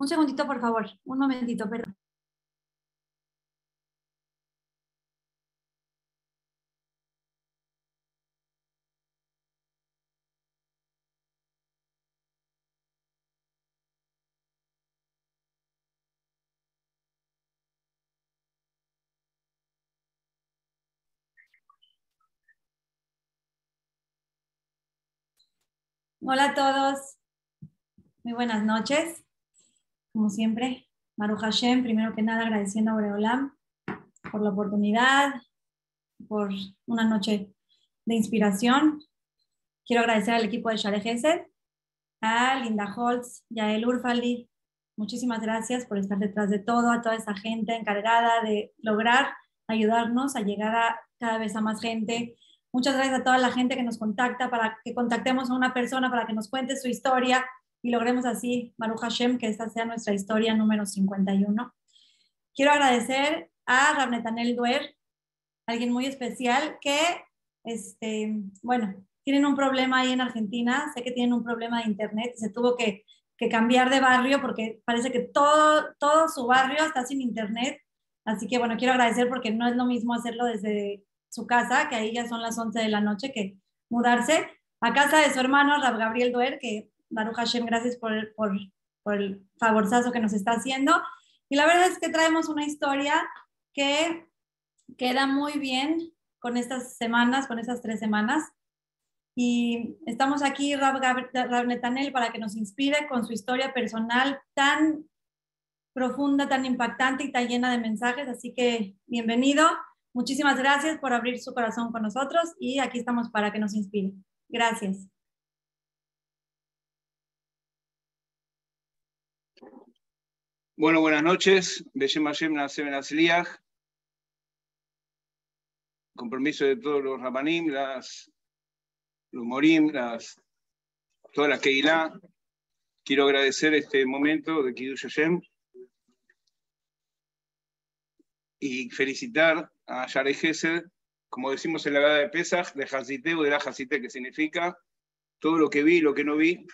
Un segundito, por favor. Un momentito, perdón. Hola a todos. Muy buenas noches. Como siempre, Maru Hashem, primero que nada agradeciendo a Boreolam por la oportunidad, por una noche de inspiración. Quiero agradecer al equipo de Share Gesed, a Linda Holtz y a El Urfaldi. Muchísimas gracias por estar detrás de todo, a toda esa gente encargada de lograr ayudarnos a llegar a cada vez a más gente Muchas gracias a toda la gente que nos contacta para que contactemos a una persona para que nos cuente su historia y logremos así, Maru Hashem, que esta sea nuestra historia número 51. Quiero agradecer a Rabnetanel Duer, alguien muy especial que, este, bueno, tienen un problema ahí en Argentina, sé que tienen un problema de internet, se tuvo que, que cambiar de barrio porque parece que todo, todo su barrio está sin internet, así que bueno, quiero agradecer porque no es lo mismo hacerlo desde su casa, que ahí ya son las 11 de la noche, que mudarse a casa de su hermano, Rab Gabriel Doer, que Baruch Hashem, gracias por, por, por el favorzazo que nos está haciendo. Y la verdad es que traemos una historia que queda muy bien con estas semanas, con estas tres semanas. Y estamos aquí, Rab, Rab Netanel, para que nos inspire con su historia personal tan profunda, tan impactante y tan llena de mensajes. Así que bienvenido. Muchísimas gracias por abrir su corazón con nosotros y aquí estamos para que nos inspire. Gracias. Bueno, buenas noches. Con permiso de todos los rabanim, las, los morim, las, toda la Keilah, quiero agradecer este momento de Kiddush Hashem y felicitar a Yare Gesed, como decimos en la gada de Pesach, de Hasite o de la Hasite, que significa todo lo que vi y lo que no vi.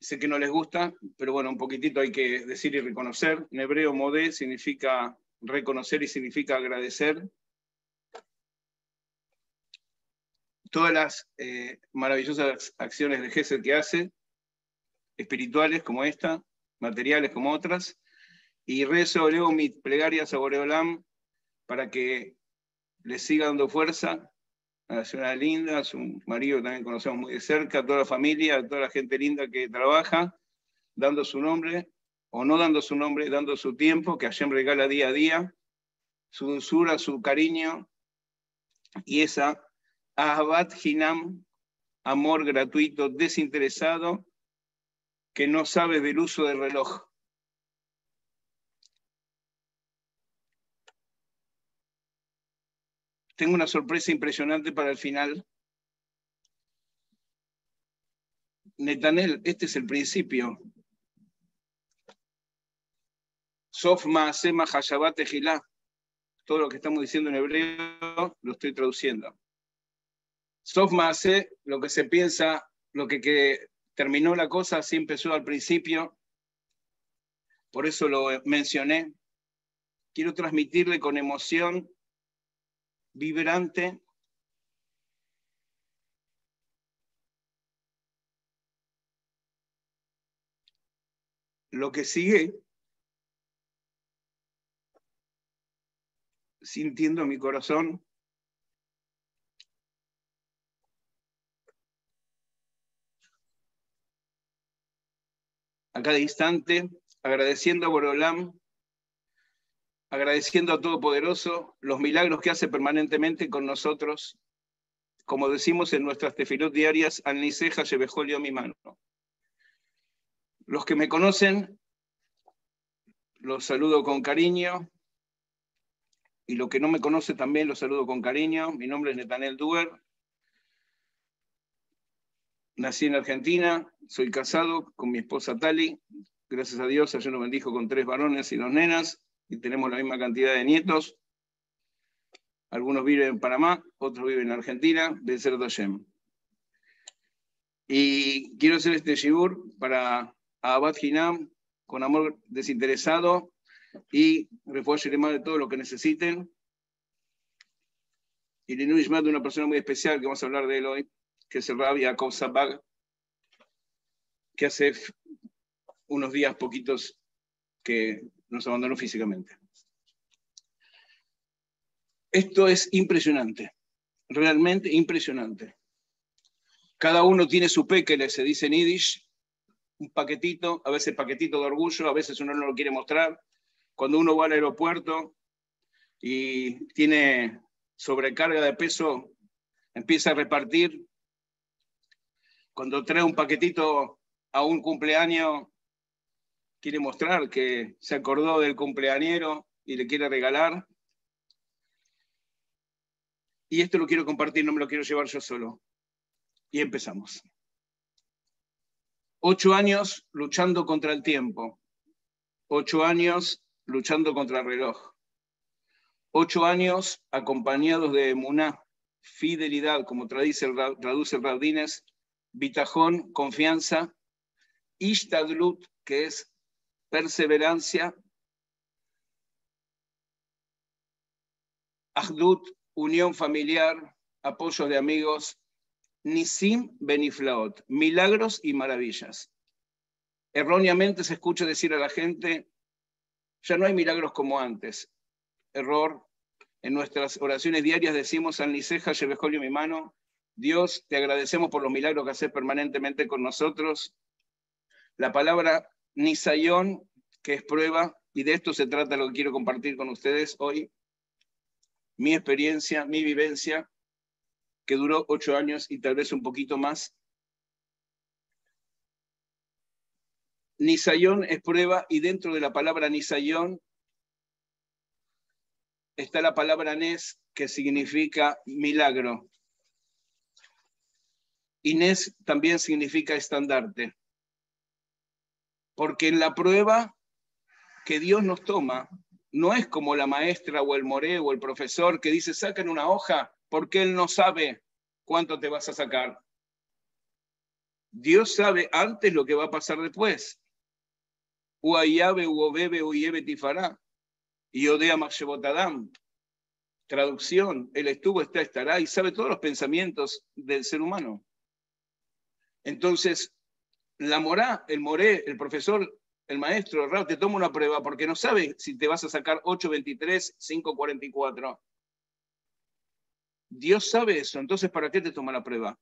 Sé que no les gusta, pero bueno, un poquitito hay que decir y reconocer. En hebreo, modé significa reconocer y significa agradecer. Todas las eh, maravillosas acciones de Gesed que hace, espirituales como esta, materiales como otras, y rezo, leo mis plegarias a Boreolam para que le siga dando fuerza a la Linda, a su marido también conocemos muy de cerca, toda la familia, toda la gente linda que trabaja, dando su nombre, o no dando su nombre, dando su tiempo, que Hashem regala día a día, su dulzura, su cariño, y esa Ahabat Hinam, amor gratuito, desinteresado, que no sabe del uso del reloj. Tengo una sorpresa impresionante para el final. Netanel, este es el principio. Sof Maasema Hashabat Todo lo que estamos diciendo en hebreo lo estoy traduciendo. Sof Maase, lo que se piensa, lo que, que terminó la cosa, así empezó al principio. Por eso lo mencioné. Quiero transmitirle con emoción vibrante, lo que sigue, sintiendo mi corazón, a cada instante, agradeciendo a Borolam agradeciendo a Todopoderoso los milagros que hace permanentemente con nosotros, como decimos en nuestras tefilot diarias, al Niseja mi mano. Los que me conocen, los saludo con cariño, y los que no me conoce también los saludo con cariño. Mi nombre es Netanel Duer. Nací en Argentina, soy casado con mi esposa Tali. Gracias a Dios, ayer nos bendijo con tres varones y dos nenas y tenemos la misma cantidad de nietos. Algunos viven en Panamá, otros viven en Argentina, de Hashem. Y quiero hacer este shibur para Abad Hinam, con amor desinteresado y refugio de todo lo que necesiten. Y Linui de una persona muy especial que vamos a hablar de él hoy, que es el Rabbi Jacob Sabag, que hace unos días poquitos que nos abandonó físicamente. Esto es impresionante, realmente impresionante. Cada uno tiene su pequele, se dice en Yiddish, un paquetito, a veces paquetito de orgullo, a veces uno no lo quiere mostrar. Cuando uno va al aeropuerto y tiene sobrecarga de peso, empieza a repartir. Cuando trae un paquetito a un cumpleaños, quiere mostrar que se acordó del cumpleañero y le quiere regalar. Y esto lo quiero compartir, no me lo quiero llevar yo solo. Y empezamos. Ocho años luchando contra el tiempo. Ocho años luchando contra el reloj. Ocho años acompañados de emuná, fidelidad, como traduce, traduce Raudines, bitajón, confianza, ishtadlut, que es perseverancia, ahdut, unión familiar, apoyo de amigos, nisim beniflaot, milagros y maravillas. Erróneamente se escucha decir a la gente, ya no hay milagros como antes. Error. En nuestras oraciones diarias decimos, San Liceja, Shebejolio mi mano, Dios, te agradecemos por los milagros que haces permanentemente con nosotros. La palabra Nisayón, que es prueba, y de esto se trata lo que quiero compartir con ustedes hoy, mi experiencia, mi vivencia, que duró ocho años y tal vez un poquito más. Nisayón es prueba y dentro de la palabra Nisayón está la palabra Nes que significa milagro. Y Nes también significa estandarte. Porque en la prueba que Dios nos toma, no es como la maestra o el more o el profesor que dice, sacan una hoja porque Él no sabe cuánto te vas a sacar. Dios sabe antes lo que va a pasar después. Uayabe, uobebe, uyebe tifará. Y odea Machebotadam. Traducción, Él estuvo, está, estará y sabe todos los pensamientos del ser humano. Entonces, la morá, el moré, el profesor, el maestro, el te toma una prueba porque no sabe si te vas a sacar 8.23, 5.44. Dios sabe eso, entonces ¿para qué te toma la prueba?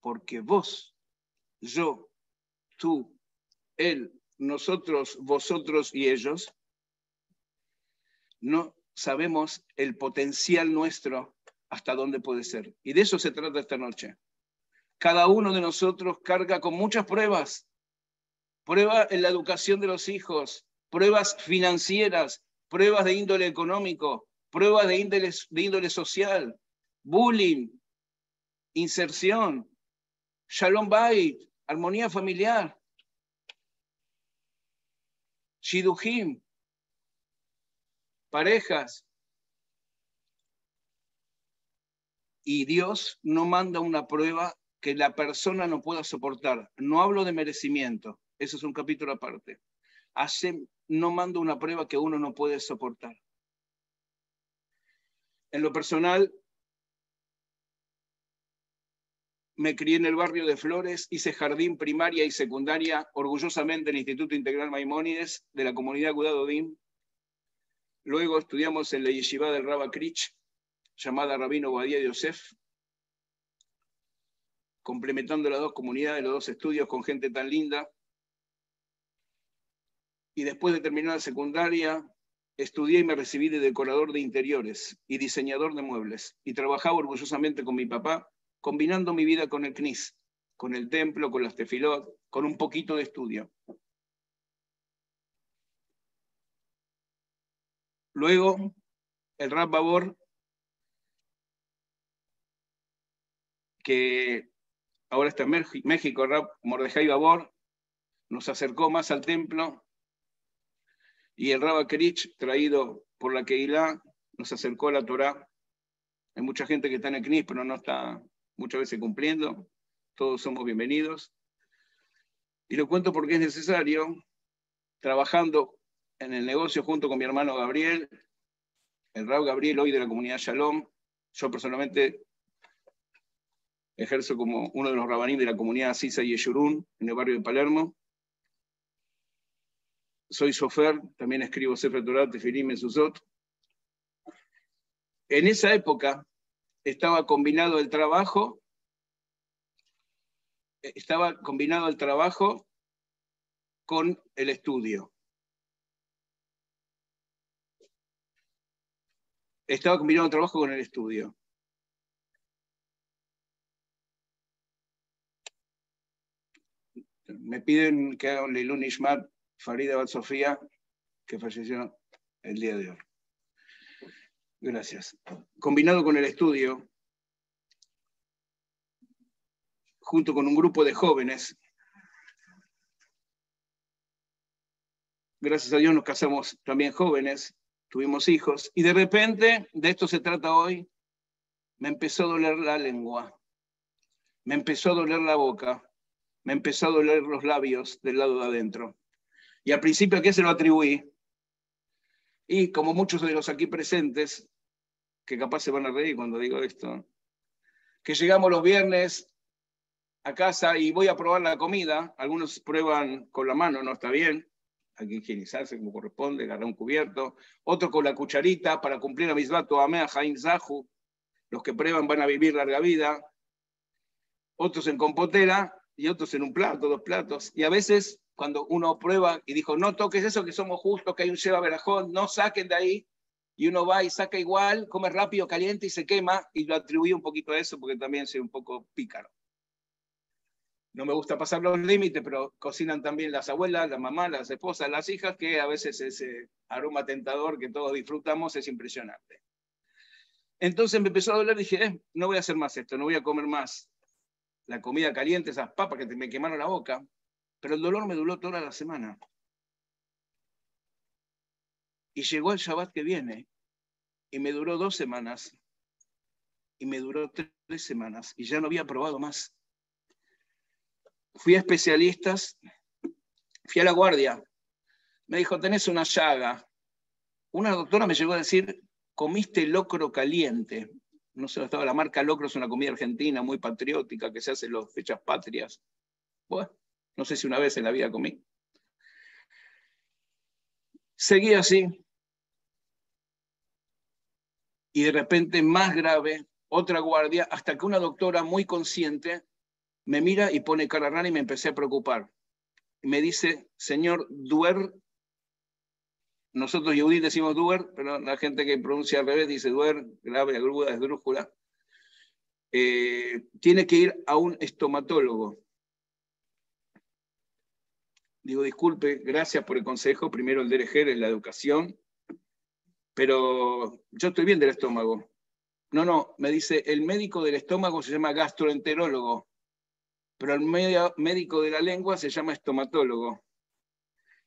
Porque vos, yo, tú, él, nosotros, vosotros y ellos, no sabemos el potencial nuestro hasta dónde puede ser. Y de eso se trata esta noche. Cada uno de nosotros carga con muchas pruebas. Prueba en la educación de los hijos, pruebas financieras, pruebas de índole económico, pruebas de índole, social, bullying, inserción, shalom bait, armonía familiar, shidujim, parejas. Y Dios no manda una prueba que la persona no pueda soportar. No hablo de merecimiento, eso es un capítulo aparte. No manda una prueba que uno no puede soportar. En lo personal, me crié en el barrio de Flores, hice jardín primaria y secundaria orgullosamente en el Instituto Integral Maimónides de la comunidad Gudadodim. Luego estudiamos en la yeshiva del Rabba Krich, llamada Rabino Badía Yosef, complementando las dos comunidades, los dos estudios con gente tan linda. Y después de terminar la secundaria, estudié y me recibí de decorador de interiores y diseñador de muebles. Y trabajaba orgullosamente con mi papá combinando mi vida con el CNIS, con el templo, con las tefilot, con un poquito de estudio. Luego, el Rab Babor, que ahora está en México, Rab Mordejai Babor, nos acercó más al templo, y el Rab Kerich, traído por la Keilah, nos acercó a la Torah. Hay mucha gente que está en el CNIS, pero no está muchas veces cumpliendo. Todos somos bienvenidos. Y lo cuento porque es necesario, trabajando en el negocio junto con mi hermano Gabriel, el Raúl Gabriel hoy de la comunidad Shalom. Yo personalmente ejerzo como uno de los rabanín de la comunidad Sisa y Eshurun en el barrio de Palermo. Soy sofer, también escribo Sefer Torah, Tefilim, Mesuzot. En esa época estaba combinado el trabajo, estaba combinado el trabajo con el estudio. estaba combinando trabajo con el estudio. Me piden que haga un Leilun Ishmat Farida Bat Sofía, que falleció el día de hoy. Gracias. Combinado con el estudio, junto con un grupo de jóvenes, gracias a Dios nos casamos también jóvenes, tuvimos hijos, y de repente, de esto se trata hoy, me empezó a doler la lengua, me empezó a doler la boca, me empezó a doler los labios del lado de adentro. Y al principio, ¿a qué se lo atribuí? Y como muchos de los aquí presentes, que capaz se van a reír cuando digo esto, que llegamos los viernes a casa y voy a probar la comida, algunos prueban con la mano, no está bien, hay que higienizarse como corresponde, agarrar un cubierto, otro con la cucharita para cumplir a misbato amea Jaim Zahu, los que prueban van a vivir larga vida, otros en compotera y otros en un plato, dos platos, y a veces cuando uno prueba y dijo, no toques eso, que somos justos, que hay un Sheba Berajón, no saquen de ahí, y uno va y saca igual, come rápido, caliente y se quema, y lo atribuye un poquito a eso porque también soy un poco pícaro. No me gusta pasar los límites, pero cocinan también las abuelas, las mamás, las esposas, las hijas, que a veces ese aroma tentador que todos disfrutamos es impresionante. Entonces me empezó a doler, dije, eh, no voy a hacer más esto, no voy a comer más la comida caliente, esas papas que me quemaron la boca, pero el dolor me duró toda la semana. Y llegó el Shabbat que viene, y me duró dos semanas, y me duró tres semanas, y ya no había probado más fui a especialistas, fui a la guardia, me dijo, tenés una llaga. Una doctora me llegó a decir, comiste locro caliente. No sé, estaba la marca locro, es una comida argentina muy patriótica que se hace en las fechas patrias. Bueno, no sé si una vez en la vida comí. Seguí así. Y de repente, más grave, otra guardia, hasta que una doctora muy consciente me mira y pone cara rara y me empecé a preocupar. Me dice, señor Duer, nosotros Yehudí decimos Duer, pero la gente que pronuncia al revés dice Duer, grave, aguda, esdrújula. Eh, tiene que ir a un estomatólogo. Digo, disculpe, gracias por el consejo. Primero el DRG es la educación, pero yo estoy bien del estómago. No, no, me dice, el médico del estómago se llama gastroenterólogo pero el médico de la lengua se llama estomatólogo.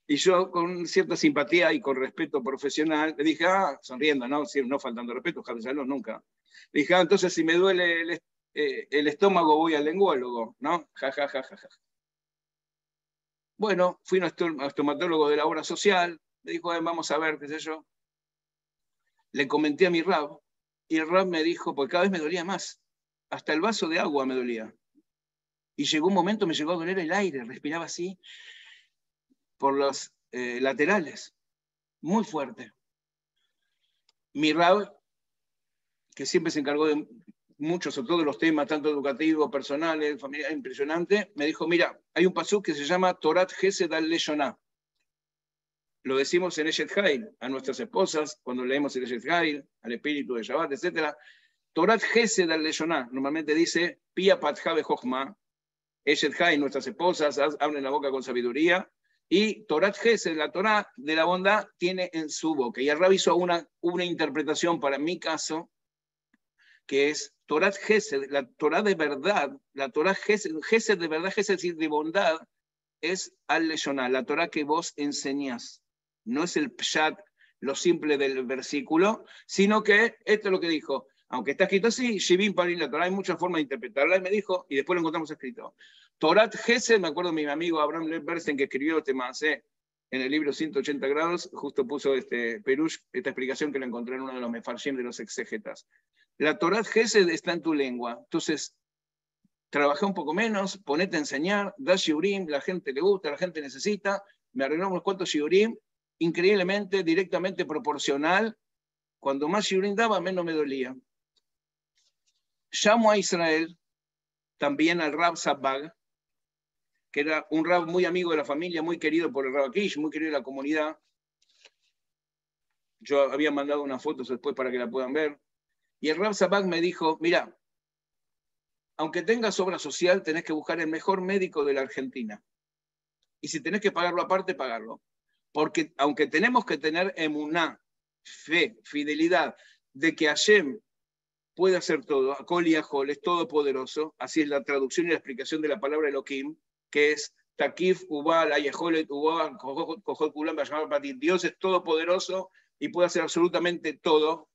Y yo, con cierta simpatía y con respeto profesional, le dije, ah, sonriendo, no, no faltando respeto, Salón nunca. Le dije, ah, entonces si me duele el, eh, el, estómago voy al lenguólogo, ¿no? Ja, ja, ja, ja, ja. Bueno, fui un estomatólogo de la obra social, le dijo, vamos a ver, qué sé yo. Le comenté a mi rab, y el rab me dijo, porque cada vez me dolía más, hasta el vaso de agua me dolía. Y llegó un momento, me llegó a doler el aire, respiraba así por los eh, laterales, muy fuerte. Mi Rab, que siempre se encargó de muchos o todos los temas, tanto educativos, personales, familiares, impresionante, me dijo, mira, hay un pasú que se llama Torat Gesed al Leshoná. Lo decimos en Eshet Hail, a nuestras esposas, cuando leemos el Eshet Hail, al espíritu de Shabbat, etc. Torat Gesed al Leshoná, normalmente dice, Pia Patjave Jochma, Eshet Hay, nuestras esposas, hablen la boca con sabiduría. Y Torat Gesed, la Torah de la bondad, tiene en su boca. Y el rabbi una, una interpretación para mi caso, que es Torat Gesed, la Torah de verdad, la Torah Gesed, Gesed de verdad, Gesed de bondad, es al la Torah que vos enseñás. No es el pshat, lo simple del versículo, sino que esto es lo que dijo. aunque está escrito así, Shivim Parim la Torah, hay muchas formas de interpretarla, y me dijo, y después lo encontramos escrito. Torat Gesed, me acuerdo de mi amigo Abraham Lerbersen que escribió este Maasé en el libro 180 grados, justo puso este Perush, esta explicación que lo encontré en uno de los mefarshim de los exegetas. La Torat Gesed está en tu lengua, entonces trabajé un poco menos, ponete a enseñar, da shiurim, la gente le gusta, la gente necesita, me arregló unos cuantos shiurim, increíblemente, directamente proporcional, cuando más shiurim daba, menos me dolía. Llamo a Israel, también al Rab Sabbag, que era un Rab muy amigo de la familia, muy querido por el Rab Akish, muy querido de la comunidad. Yo había mandado unas fotos después para que la puedan ver. Y el Rab Sabbag me dijo, mira, aunque tengas obra social, tenés que buscar el mejor médico de la Argentina. Y si tenés que pagarlo aparte, pagarlo. Porque aunque tenemos que tener emuná, fe, fidelidad, de que Hashem puede hacer todo, Akol y Ahol es todopoderoso, así es la traducción y la explicación de la palabra Elohim, que es Takif, Ubal, Ayaholet, Ubal, Dios es todopoderoso y puede hacer absolutamente todo,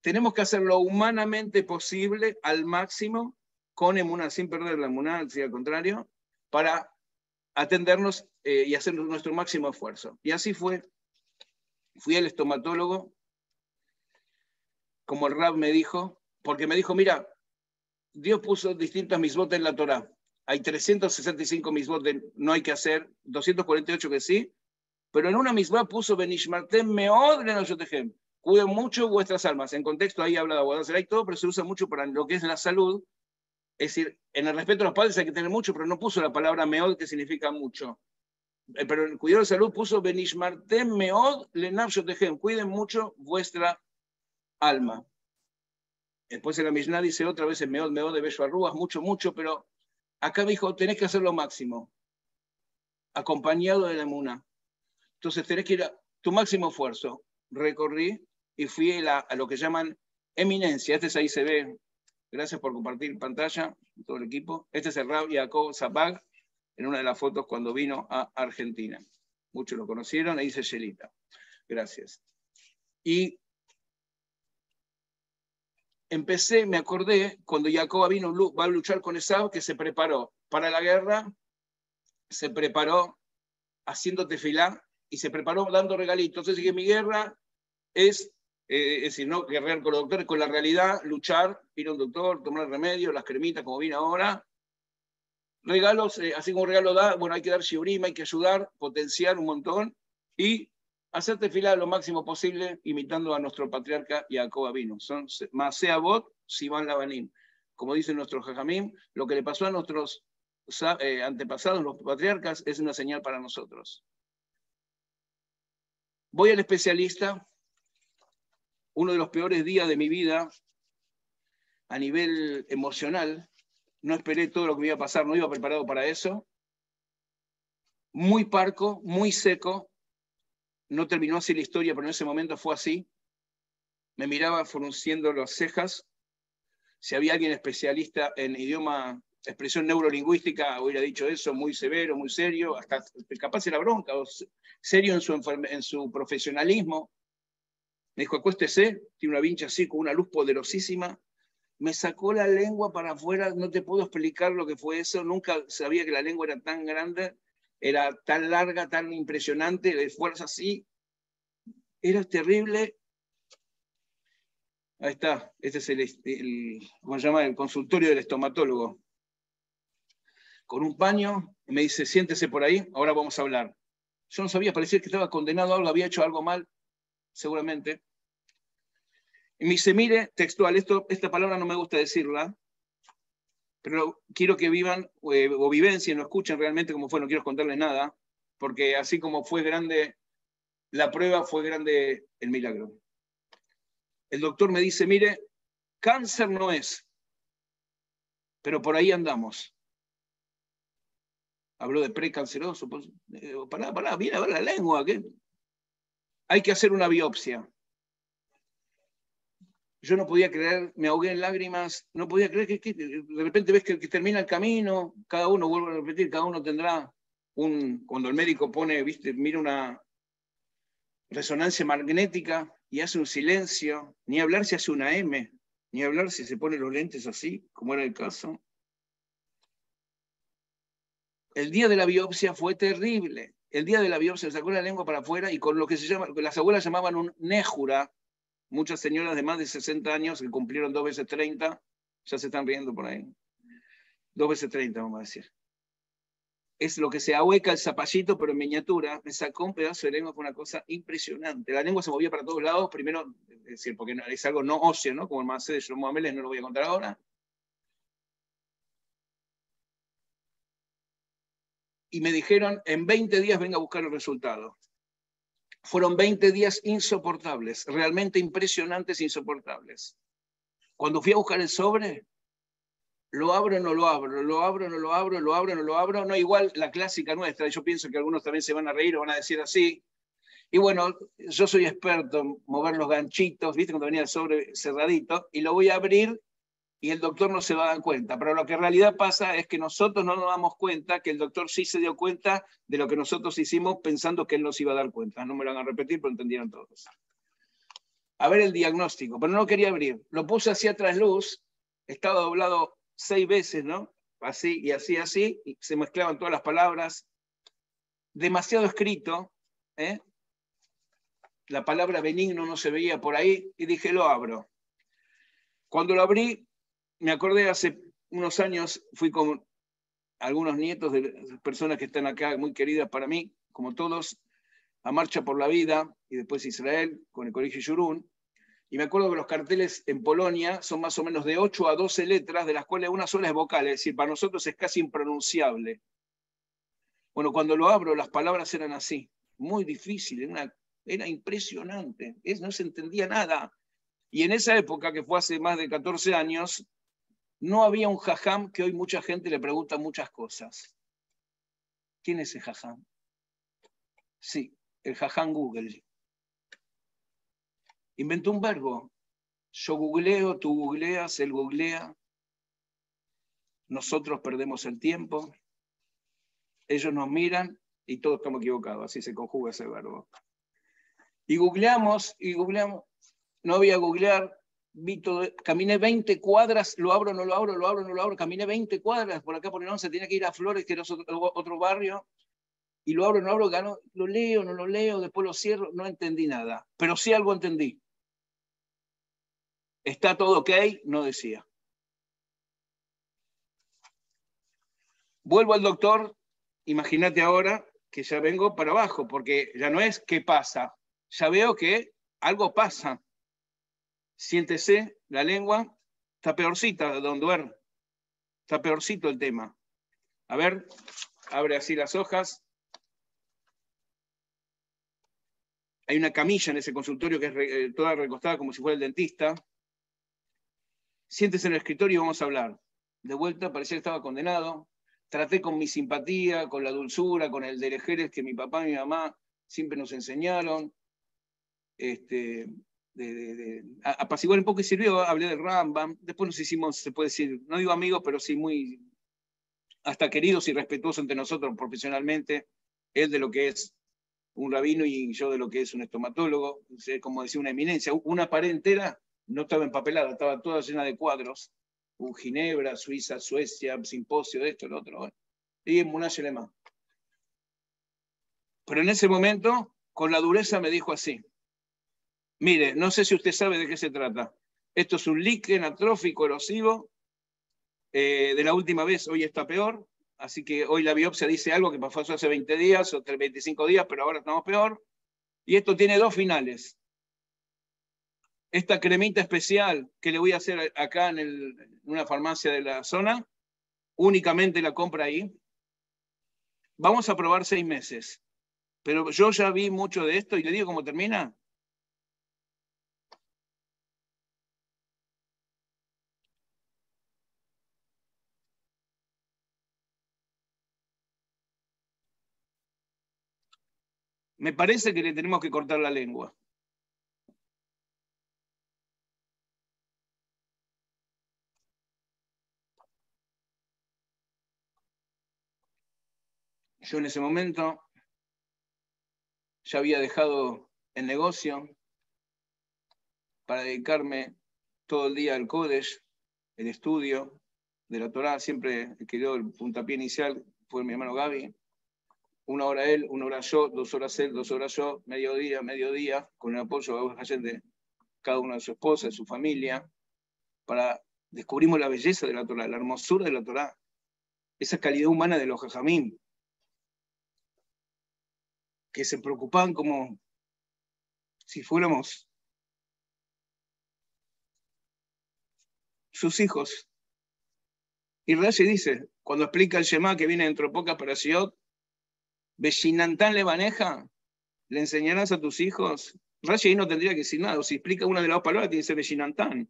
tenemos que hacer lo humanamente posible al máximo con emuna, sin perder la emuná, si al contrario, para atendernos eh, y hacer nuestro máximo esfuerzo. Y así fue. Fui al estomatólogo, como el Rab me dijo, porque me dijo, mira, Dios puso distintas misbot en la Torah. Hay 365 misbot, no hay que hacer, 248 que sí, pero en una misma puso Benishmartem Meod Lenoyotejem cuiden mucho vuestras almas. En contexto ahí habla de Aguadazera y todo, pero se usa mucho para lo que es la salud. Es decir, en el respeto a los padres hay que tener mucho, pero no puso la palabra meod, que significa mucho. Eh, pero en el cuidado de salud puso benishmartem meod lenavshotehem. Cuiden mucho vuestra alma. Después en la Mishnah dice otra vez meod, meod de bello arrugas, mucho, mucho, pero acá dijo, tenés que hacer lo máximo, acompañado de la muna. Entonces tenés que ir a tu máximo esfuerzo. Recorrí y fui a, lo que llaman eminencia. Este es ahí se ve. Gracias por compartir pantalla, todo el equipo. Este es el Rab Jacob Zapag, en una de las fotos cuando vino a Argentina. Muchos lo conocieron, ahí dice Shelita. Gracias. Y empecé, me acordé, cuando Jacob vino, va a luchar con Esau, que se preparó para la guerra, se preparó haciendo tefilá y se preparó dando regalitos. Entonces dije, mi guerra es eh, es decir, no guerrear con los doctores, con la realidad, luchar, ir a un doctor, tomar remedio, las cremitas, como viene ahora. Regalos, eh, así como regalo da, bueno, hay que dar shiurima, hay que ayudar, potenciar un montón y hacerte filar lo máximo posible, imitando a nuestro patriarca Jacob Avino. Son Masea Bot, Sivan Lavanim. Como dice nuestro Jajamim, lo que le pasó a nuestros eh, antepasados, los patriarcas, es una señal para nosotros. Voy al especialista, uno de los peores días de mi vida a nivel emocional. No esperé todo lo que me iba a pasar, no iba preparado para eso. Muy parco, muy seco. No terminó así la historia, pero en ese momento fue así. Me miraba frunciendo las cejas. Si había alguien especialista en idioma, expresión neurolingüística, hubiera dicho eso, muy severo, muy serio, hasta capaz era bronca, serio en su, en su profesionalismo me dijo, acuéstese, tiene una vincha así con una luz poderosísima. Me sacó la lengua para afuera, no te puedo explicar lo que fue eso, nunca sabía que la lengua era tan grande, era tan larga, tan impresionante, de fuerza así. Era terrible. Ahí está, este es el, ¿cómo se llama? el consultorio del estomatólogo. Con un paño, me dice, siéntese por ahí, ahora vamos a hablar. Yo no sabía, parecía que estaba condenado a algo, había hecho algo mal, seguramente. Y me dice, mire, textual, esta palabra no me gusta decirla, pero quiero que vivan eh, o vivencien, no escuchen realmente cómo fue, no quiero contarles nada, porque así como fue grande la prueba, fue grande el milagro. El doctor me dice, mire, cáncer no es, pero por ahí andamos. Habló de precanceroso, pues, eh, pará, pará, viene a ver la lengua. Hay que hacer una biopsia. Yo no podía creer, me ahogué en lágrimas, no podía creer que, de repente ves que, termina el camino, cada uno, vuelvo a repetir, cada uno tendrá un, cuando el médico pone, viste, mira una resonancia magnética, y hace un silencio, ni hablar si hace una M, ni hablar si se pone los lentes así, como era el caso. El día de la biopsia fue terrible. El día de la biopsia sacó la lengua para afuera y con lo que se llama, las abuelas llamaban un néjura, muchas señoras de más de 60 años que cumplieron dos veces 30, ya se están riendo por ahí. Dos veces 30, vamos a decir es lo que se ahueca el zapallito, pero en miniatura, me sacó un pedazo de lengua, fue una cosa impresionante. La lengua se movía para todos lados, primero, es decir, porque es algo no óseo, ¿no? Como el macé de Shlomo Ameles, no lo voy a contar ahora. Y me dijeron, en 20 días venga a buscar el resultado. Fueron 20 días insoportables, realmente impresionantes, insoportables. Cuando fui a buscar el sobre, lo abro, no lo abro, lo abro, no lo abro, lo abro, no lo abro, no igual la clásica nuestra, yo pienso que algunos también se van a reír o van a decir así. Y bueno, yo soy experto en mover los ganchitos, viste cuando venía el sobre cerradito, y lo voy a abrir y el doctor no se va a dar cuenta. Pero lo que en realidad pasa es que nosotros no nos damos cuenta que el doctor sí se dio cuenta de lo que nosotros hicimos pensando que él nos iba a dar cuenta. No me lo van a repetir, pero entendieron todos. A ver el diagnóstico, pero no quería abrir. Lo puse hacia atrás luz, estaba doblado seis veces, ¿no? Así y así, así, y se mezclaban todas las palabras. Demasiado escrito, ¿eh? La palabra benigno no se veía por ahí y dije, lo abro. Cuando lo abrí, me acordé hace unos años, fui con algunos nietos de personas que están acá, muy queridas para mí, como todos, a Marcha por la Vida y después Israel con el Colegio Yurún. Y me acuerdo que los carteles en Polonia son más o menos de 8 a 12 letras, de las cuales una sola es vocal, es decir, para nosotros es casi impronunciable. Bueno, cuando lo abro, las palabras eran así, muy difíciles, era impresionante, no se entendía nada. Y en esa época, que fue hace más de 14 años, no había un jajam que hoy mucha gente le pregunta muchas cosas. ¿Quién es el jajam? Sí, el jajam Google. Inventó un verbo. Yo googleo, tú googleas, él googlea. Nosotros perdemos el tiempo. Ellos nos miran y todos estamos equivocados. Así se conjuga ese verbo. Y googleamos, y googleamos. No voy a googlear. Vi caminé 20 cuadras, lo abro, no lo abro, lo abro, no lo abro. Caminé 20 cuadras por acá por el 11, tenía que ir a Flores, que era otro, barrio y lo abro, no abro, lo leo, no lo leo, después lo cierro, no entendí nada, pero sí algo entendí. ¿Está todo ok? No decía. Vuelvo al doctor, imagínate ahora que ya vengo para abajo, porque ya no es qué pasa, ya veo que algo pasa. Siéntese, la lengua está peorcita, don Duer. Está peorcito el tema. A ver, abre así las hojas. Hay una camilla en ese consultorio que es eh, toda recostada como si fuera el dentista siéntese en el escritorio y vamos a hablar. De vuelta, parecía que estaba condenado. Traté con mi simpatía, con la dulzura, con el derejeres que mi papá y mi mamá siempre nos enseñaron. Este, de, apaciguar un poco y sirvió, hablé del Rambam. Después nos hicimos, se puede decir, no digo amigos, pero sí muy hasta queridos y respetuosos entre nosotros profesionalmente. Él de lo que es un rabino y yo de lo que es un estomatólogo, como decía una eminencia, una pared entera no estaba empapelada, estaba toda llena de cuadros. Un Ginebra, Suiza, Suecia, simposio de esto, el otro. Y en Lema. Pero en ese momento, con la dureza, me dijo así. Mire, no sé si usted sabe de qué se trata. Esto es un líquen atrófico erosivo. Eh, de la última vez, hoy está peor. Así que hoy la biopsia dice algo que pasó hace 20 días o 25 días, pero ahora estamos peor. Y esto tiene dos finales esta cremita especial que le voy a hacer acá en, una farmacia de la zona, únicamente la compra ahí. Vamos a probar seis meses. Pero yo ya vi mucho de esto y le digo cómo termina. Me parece que le tenemos que cortar la lengua. Yo en ese momento ya había dejado el negocio, para dedicarme todo el día al Kodesh, el estudio de la Torah. Siempre quedó el puntapié inicial, fue mi hermano Gaby. Una hora él, una hora yo, dos horas él, dos horas yo, mediodía, mediodía, con el apoyo de cada uno de su esposa, de su familia, para descubrimos la belleza de la Torah, la hermosura de la Torah, esa calidad humana de los jajamín, que se preocupaban como si fuéramos sus hijos. Y Rashi dice, cuando explica el Shema que viene dentro de pocas para Shiot, Beshinantán le maneja, le enseñarás a tus hijos. Rashi ahí no tendría que decir nada, si explica una de las palabras tiene que ser Beshinantán.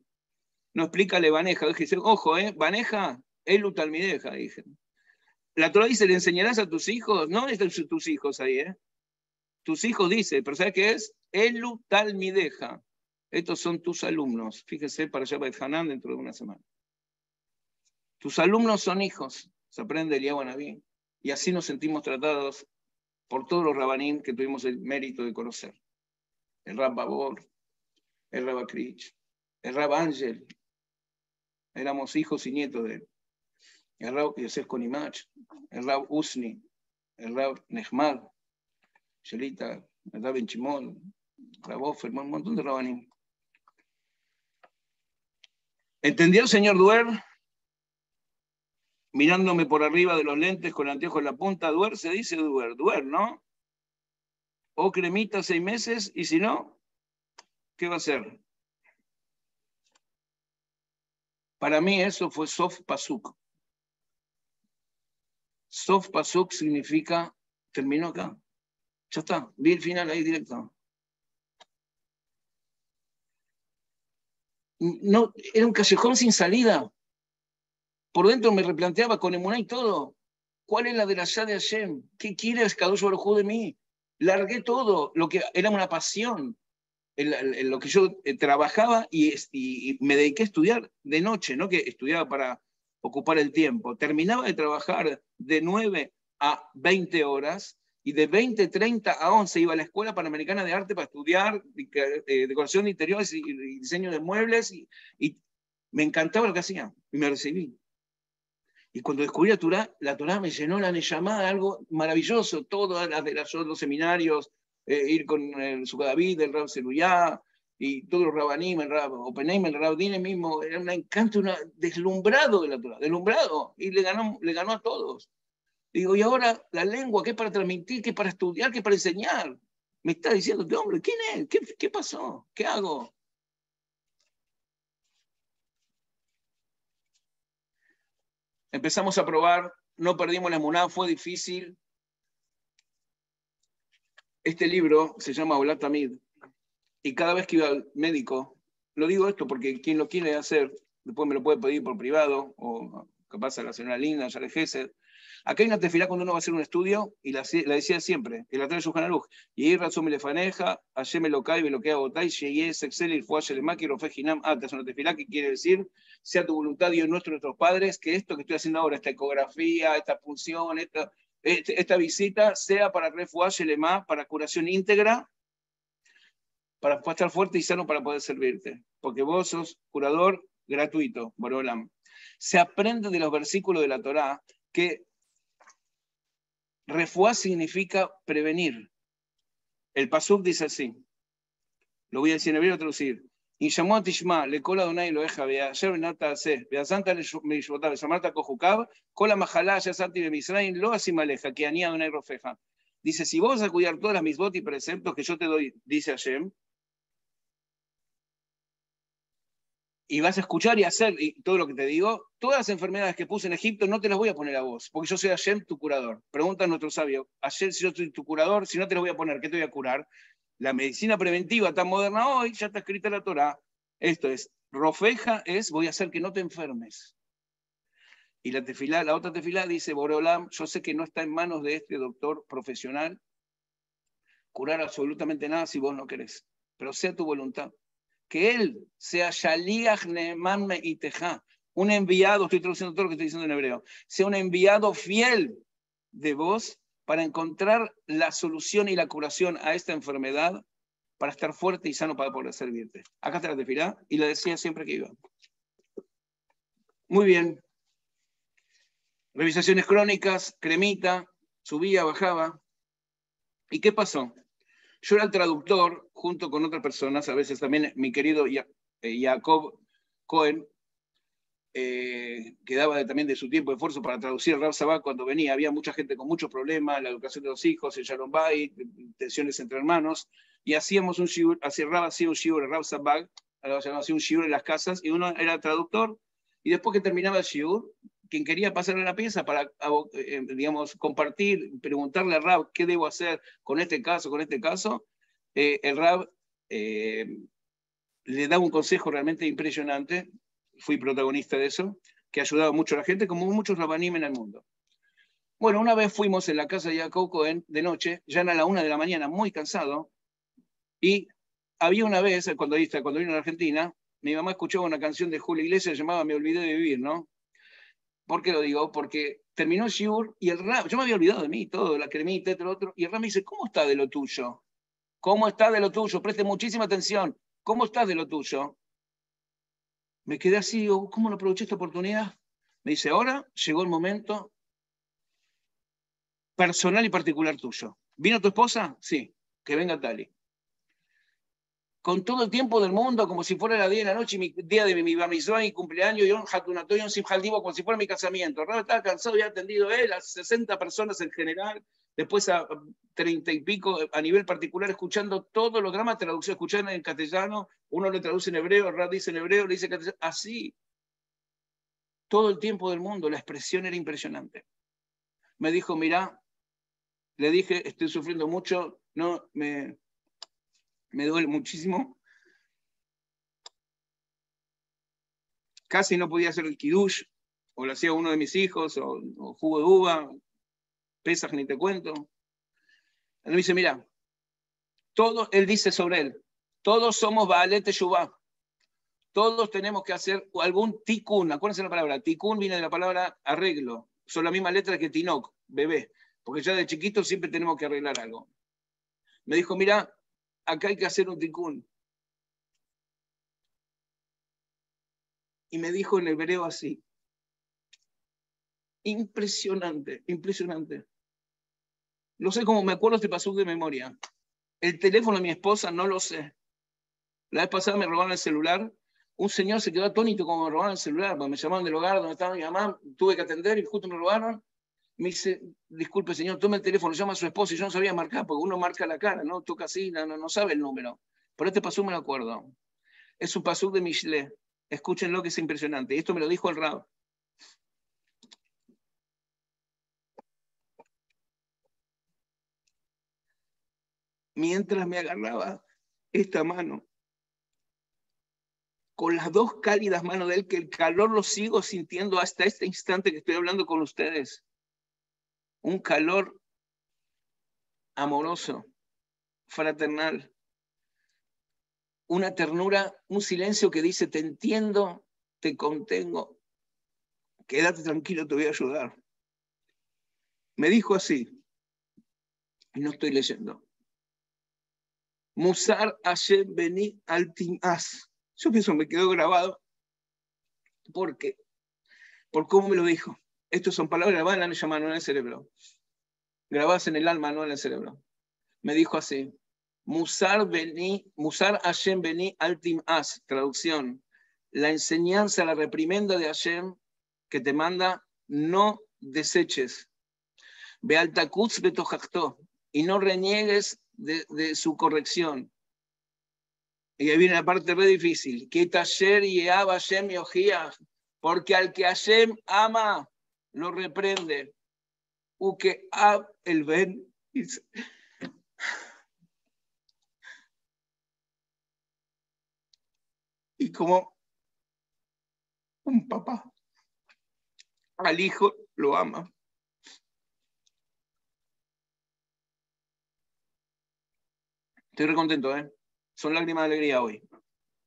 No explica le baneja, dice, ojo, eh, baneja, el talmideja, dije. La Torah dice, le enseñarás a tus hijos, no es tus hijos ahí, ¿eh? Tus hijos dice, pero ¿sabes qué es? Elu talmideja. Estos son tus alumnos. Fíjese para allá Hanan dentro de una semana. Tus alumnos son hijos. Se aprende el Yahuanabí. Y así nos sentimos tratados por todos los rabanín que tuvimos el mérito de conocer. El Rab Babor, el Rab Akrich, el Rab Ángel. Éramos hijos y nietos de él. El Rab Yosef Konimach, el Rab Usni, el Rab Nehmad, Shelita, el Rab Benchimol, Rab Ofer, un montón de rabanín. ¿Entendió el señor Duer? Mirándome por arriba de los lentes con el anteojo en la punta, Duer se dice Duer, Duer, ¿no? O cremita seis meses, y si no, ¿qué va a hacer? Para mí eso fue Sof Pasuk. Sof Pasuk significa, terminó acá. Ya está, vi el final ahí directo. no, era un callejón sin salida. Por dentro me replanteaba con Emuná y todo. ¿Cuál es la de la de Hashem? ¿Qué quiere Kadosh Baruj de mí? Largué todo, lo que era una pasión, en, lo que yo eh, trabajaba y, y, me dediqué a estudiar de noche, no que estudiaba para ocupar el tiempo. Terminaba de trabajar de 9 a 20 horas y de 20, 30 a 11 iba a la Escuela Panamericana de Arte para estudiar eh, decoración de interiores y, diseño de muebles y, me encantaba lo que hacía y me recibí. Y cuando descubrí la Torah, la Torah me llenó la llamada, algo maravilloso, todas las de los seminarios, eh, ir con el David, el Rab Seluyá, y todos los Rabanim, el Rab Openeim, el Rab Dine mismo, era un encanto, una, deslumbrado de la Torah, deslumbrado, y le ganó, le ganó a todos. Digo, y ahora la lengua, ¿qué es para transmitir? ¿Qué es para estudiar? ¿Qué es para enseñar? Me está diciendo este hombre, ¿quién es? ¿Qué, qué pasó? ¿Qué hago? Empezamos a probar, no perdimos la monada, fue difícil. Este libro se llama Olatamid. Y cada vez que iba al médico, lo digo esto porque quien lo quiere hacer, después me lo puede pedir por privado, o capaz a la señora Linda, Gesed, Acá hay una tefilá cuando uno va a hacer un estudio, y la, decía siempre, que la trae Shulchan Aruch, y razón me le faneja, ayer me lo cae, me lo queda botay, llegué, excel, y fue el maqui, rofe, ginam, ah, es una tefilá que quiere decir, sea tu voluntad, Dios nuestro, nuestros padres, que esto que estoy haciendo ahora, esta ecografía, esta función, esta, este, esta visita, sea para refuaje lema, para curación íntegra, para estar fuerte y sano para poder servirte. Porque vos sos curador gratuito, Borolam. Se aprende de los versículos de la Torá que Refuá significa prevenir. El pasuk dice así. Lo voy a decir en hebreo traducir. Y llamó a Tishma, le cola Donai lo deja, vea ayer venata se, vea santa le mishvotav, samarta kohukab, cola majalá, ya santi de Misraim, lo asimaleja, que anía Donai rofeja. Dice, si vos vas a cuidar todas las misbot y preceptos que yo te doy, dice Hashem, y vas a escuchar y hacer y todo lo que te digo, todas las enfermedades que puse en Egipto no te las voy a poner a vos, porque yo soy Hashem, tu curador. Pregunta a nuestro sabio, Hashem, si yo soy tu curador, si no te las voy a poner, ¿qué te voy a curar? La medicina preventiva tan moderna hoy, ya está escrita en la Torah. Esto es, rofeja es, voy a hacer que no te enfermes. Y la la otra tefilá dice, Boreolam, yo sé que no está en manos de este doctor profesional curar absolutamente nada si vos no querés, pero sea tu voluntad que él sea Shaliach Neman Iteja, un enviado, estoy traduciendo todo lo que estoy diciendo en hebreo, sea un enviado fiel de vos para encontrar la solución y la curación a esta enfermedad para estar fuerte y sano para poder servirte. Acá está la tefilá y la decía siempre que iba. Muy bien. Revisaciones crónicas, cremita, subía, bajaba. ¿Y qué pasó? Yo era el traductor junto con otras personas, a veces también mi querido eh, Jacob Cohen, eh, que daba también de su tiempo de esfuerzo para traducir Sabah cuando venía. Había mucha gente con muchos problemas, la educación de los hijos, el Shalom Bay, tensiones entre hermanos, y hacíamos un shiur, hacía Rab hacía un shiur, Rab Sabah, hacía un shiur en las casas, y uno era traductor, y después que terminaba el shiur, quien quería pasarle la pieza para, eh, digamos, compartir, preguntarle a Rab qué debo hacer con este caso, con este caso, eh, el Rab le daba un consejo realmente impresionante, fui protagonista de eso, que ha ayudado mucho a la gente, como muchos rabanim en el mundo. Bueno, una vez fuimos en la casa de Jacob Cohen de noche, ya era la una de la mañana, muy cansado, y había una vez, cuando, cuando vino a Argentina, mi mamá escuchó una canción de Julio Iglesias llamada Me olvidé de vivir, ¿no? ¿Por qué lo digo? Porque terminó el shiur y el rap, yo me había olvidado de mí, todo, la cremita, todo lo otro, y el rap me dice, ¿cómo está de lo tuyo? ¿Cómo está de lo tuyo? Preste muchísima atención. ¿Cómo estás de lo tuyo? Me quedé así, ¿cómo no aproveché esta oportunidad? Me dice, ahora llegó el momento personal y particular tuyo. ¿Vino tu esposa? Sí, que venga Tali. Con todo el tiempo del mundo, como si fuera la día de la noche, mi día de mi bamisón y cumpleaños, y un hatunatoy, un simjaldivo, como si fuera mi casamiento. Ahora estaba cansado y atendido él, a 60 personas en general, después a treinta y pico a nivel particular, escuchando todos los dramas, traducción, escuchando en castellano, uno le traduce en hebreo, Rad dice en hebreo, le dice castellano, así. Todo el tiempo del mundo, la expresión era impresionante. Me dijo, mira, le dije, estoy sufriendo mucho, no, me, me duele muchísimo. Casi no podía hacer el kiddush, o lo hacía uno de mis hijos, o, o jugo de uva, pesas ni te cuento. Él dice, mira, todo, él dice sobre él, todos somos Baalet Teshuvah. Todos tenemos que hacer algún tikkun. Acuérdense la palabra. Tikkun viene de la palabra arreglo. Son la misma letra que tinok, bebé. Porque ya de chiquito siempre tenemos que arreglar algo. Me dijo, mira, acá hay que hacer un tikkun. Y me dijo en hebreo así. Impresionante, impresionante. No sé cómo me acuerdo este paso de memoria. El teléfono de mi esposa no lo sé. La vez pasada me robaron el celular. Un señor se quedó atónito como me robaron el celular. me llamaron del hogar donde estaba mi mamá. Tuve que atender y justo me robaron. Me dice, disculpe señor, tome el teléfono, llama a su esposa y yo no sabía marcar porque uno marca la cara, ¿no? Toca así, no, no, sabe el número. Pero este paso me lo acuerdo. Es un paso de Michelet. Escúchenlo que es impresionante. Y esto me lo dijo el Rab. mientras me agarraba esta mano, con las dos cálidas manos de él, que el calor lo sigo sintiendo hasta este instante que estoy hablando con ustedes. Un calor amoroso, fraternal, una ternura, un silencio que dice, te entiendo, te contengo, quédate tranquilo, te voy a ayudar. Me dijo así, y no estoy leyendo. Musar Hashem Beni As. Yo pienso, me quedó grabado. ¿Por qué? Por cómo me lo dijo. Estas son palabras grabadas en la llama, no en el cerebro. Grabadas en el alma, no en el cerebro. Me dijo así. Musar, beni, Musar Hashem Beni Altim As. Traducción. La enseñanza, la reprimenda de Hashem que te manda, no deseches. Bealtakutz betojachtó. Y no reniegues de, su corrección. Y ahí viene la parte re difícil. Que taller y Hashem porque al que Hashem ama, lo reprende. U que Ab el Ben. Y como un papá al hijo lo ama. Estoy recontento, ¿eh? Son lágrimas de alegría hoy.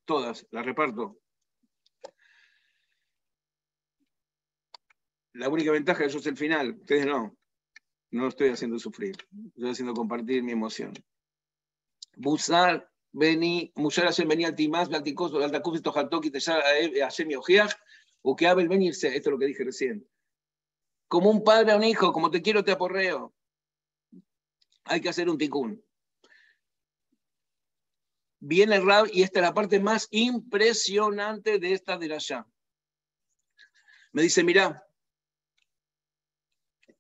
Todas, las reparto. La única ventaja eso es el final. Ustedes no. No estoy haciendo sufrir. Estoy haciendo compartir mi emoción. Busar Beni, Mushar Hashem Beni Altimás, Balticos, Baltacuf, Tojaltoki, Hashem Yojiach, o que Abel venirse, esto es lo que dije recién. Como un padre a un hijo, como te quiero, te aporreo. Hay que hacer un ticún. Viene el y esta es la parte más impresionante de esta de ya. Me dice, mira,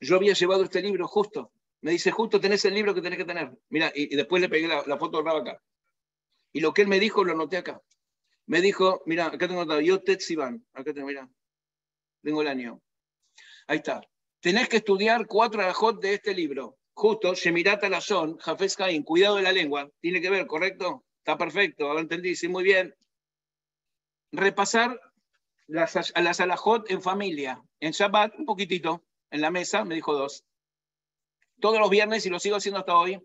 yo había llevado este libro justo. Me dice, justo tenés el libro que tenés que tener. Mira, y, después le pegué la, foto de acá. Y lo que él me dijo lo anoté acá. Me dijo, mira, acá tengo notado, yo Tetsivan, acá tengo, mira, tengo el año. Ahí está. Tenés que estudiar cuatro ajot de este libro. Justo, Shemirat Alashon, Jafez Caín, cuidado de la lengua. Tiene que ver, ¿correcto? Está perfecto, lo entendí, sí, muy bien. Repasar las, las alajot en familia. En Shabbat, un poquitito, en la mesa, me dijo dos. Todos los viernes, y lo sigo haciendo hasta hoy,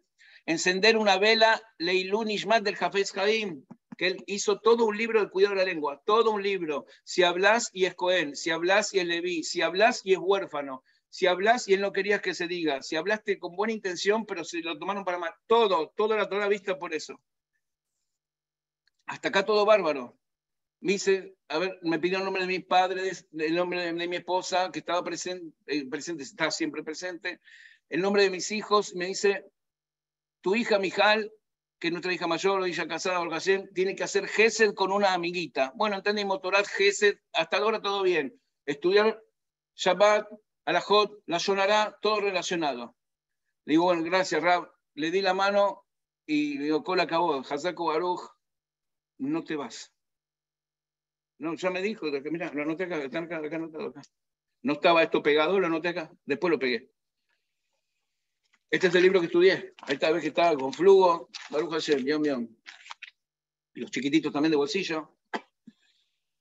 encender una vela Leilun Ishmat del Jafez Jaim, que él hizo todo un libro del cuidado de la lengua, todo un libro. Si hablas y es Cohen, si hablas y es Leví, si hablas y es huérfano, si hablas y él no quería que se diga, si hablaste con buena intención, pero se lo tomaron para mal, todo, toda la vista por eso. Hasta acá todo bárbaro. Me dice, a ver, me pidió el nombre de mis padres, el nombre de, mi esposa, que estaba presente, eh, presente, está siempre presente, el nombre de mis hijos, me dice, tu hija Mijal, que es nuestra hija mayor, hija casada, tiene que hacer Gesed con una amiguita. Bueno, entendimos, Torat, Gesed, hasta ahora todo bien. Estudiar Shabbat, Alajot, la sonará, todo relacionado. Le digo, bueno, gracias, Rab. Le di la mano y le digo, Cola acabó, Hazako Baruch, no te vas. No, ya me dijo, mira, lo anoté acá, acá, acá, anotado acá. No estaba esto pegado, lo anoté acá, después lo pegué. Este es el libro que estudié. Ahí está, ves que estaba con flujo. Baruch Hashem, bien, bien. Y los chiquititos también de bolsillo.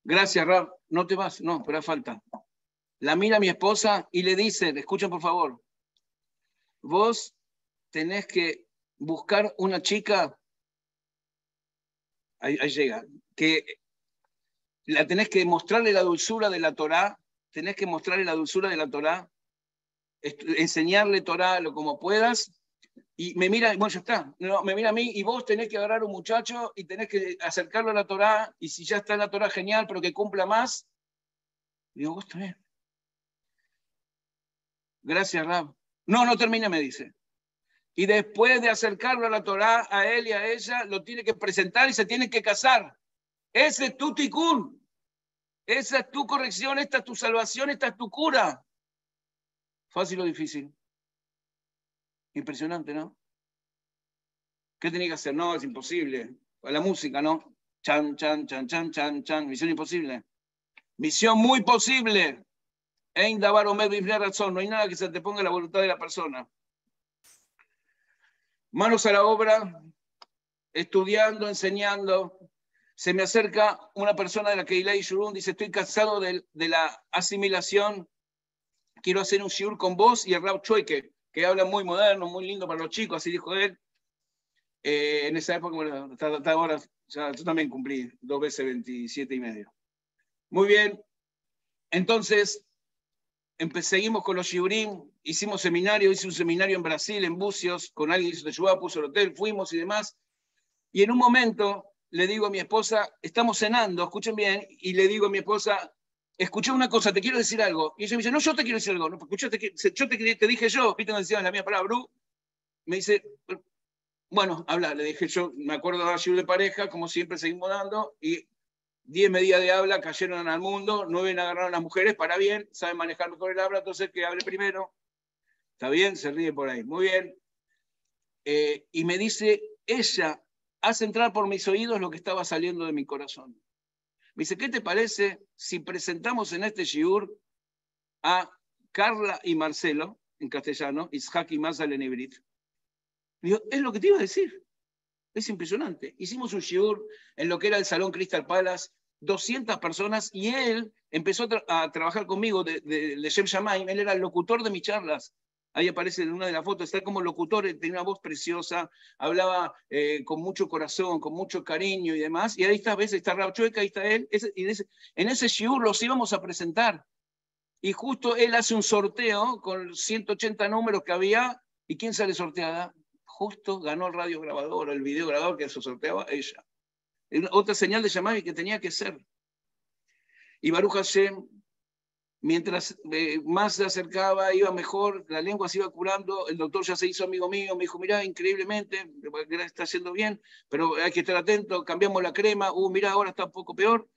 Gracias, Rab. No te vas, no, pero falta. La mira mi esposa y le dice, escuchen por favor, vos tenés que buscar una chica, ahí, ahí llega, que la tenés que mostrarle la dulzura de la Torá, tenés que mostrarle la dulzura de la Torá enseñarle Torah lo como puedas, y me mira, bueno, ya está, no, me mira a mí y vos tenés que agarrar a un muchacho y tenés que acercarlo a la Torah, y si ya está en la Torah, genial, pero que cumpla más. digo, vos también. Gracias, Rab. No, no termine, me dice. Y después de acercarlo a la Torah, a él y a ella, lo tiene que presentar y se tiene que casar. Ese es tu tikkun. Esa es tu corrección, esta es tu salvación, esta es tu cura. ¿Fácil o difícil? Impresionante, ¿no? ¿Qué tenía que hacer? No, es imposible. La música, ¿no? Chan, chan, chan, chan, chan, chan. Misión imposible. Misión muy posible. razón. No hay nada que se te ponga la voluntad de la persona. Manos a la obra, estudiando, enseñando. Se me acerca una persona de la que Ilai Shurun dice, estoy cansado de, de la asimilación quiero hacer un shiur con vos y el Rab Chueque, que habla muy moderno, muy lindo para los chicos, así dijo él. Eh, en esa época, bueno, hasta, ahora, ya, yo también cumplí dos veces 27 y medio. Muy bien, entonces seguimos con los shiurim, hicimos seminario, hice un seminario en Brasil, en Bucios, con alguien hizo Teshuvah, puso el hotel, fuimos y demás. Y en un momento le digo a mi esposa, estamos cenando, escuchen bien, y le digo a mi esposa, escuché una cosa, te quiero decir algo. Y ella me dice, no, yo te quiero decir algo. No, yo te, dije yo, viste, me decía la mía palabra, Bru. Me dice, bueno, habla, le dije yo, me acuerdo de la de pareja, como siempre seguimos dando, y diez medidas de habla cayeron al mundo, nueve agarraron a las mujeres, para bien, saben manejar mejor el habla, entonces que hable primero. Está bien, se ríe por ahí. Muy bien. Eh, y me dice, ella hace entrar por mis oídos lo que estaba saliendo de mi corazón. Me dice, ¿qué te parece si presentamos en este shiur a Carla y Marcelo, en castellano, Ishak y Mazal en? Digo, es lo que te iba a decir. Es impresionante. Hicimos un shiur en lo que era el Salón Crystal Palace, 200 personas, y él empezó a, trabajar conmigo de, de, de Shem Él era el locutor de mis charlas. Ahí aparece en una de las fotos, está como locutor, tenía una voz preciosa, hablaba eh, con mucho corazón, con mucho cariño y demás. Y ahí está, ves, está Chueca, ahí está él. y en ese shiur los íbamos a presentar. Y justo él hace un sorteo con 180 números que había. ¿Y quién sale sorteada? justo ganó el radio grabador, el video grabador que se sorteaba ella. Otra señal de llamada que tenía que ser. Y Baruch Hashem, mientras eh, más se acercaba, iba mejor, la lengua se iba curando, el doctor ya se hizo amigo mío, me dijo, mira, increíblemente, está haciendo bien, pero hay que estar atento, cambiamos la crema, uh, mira, ahora está un poco peor.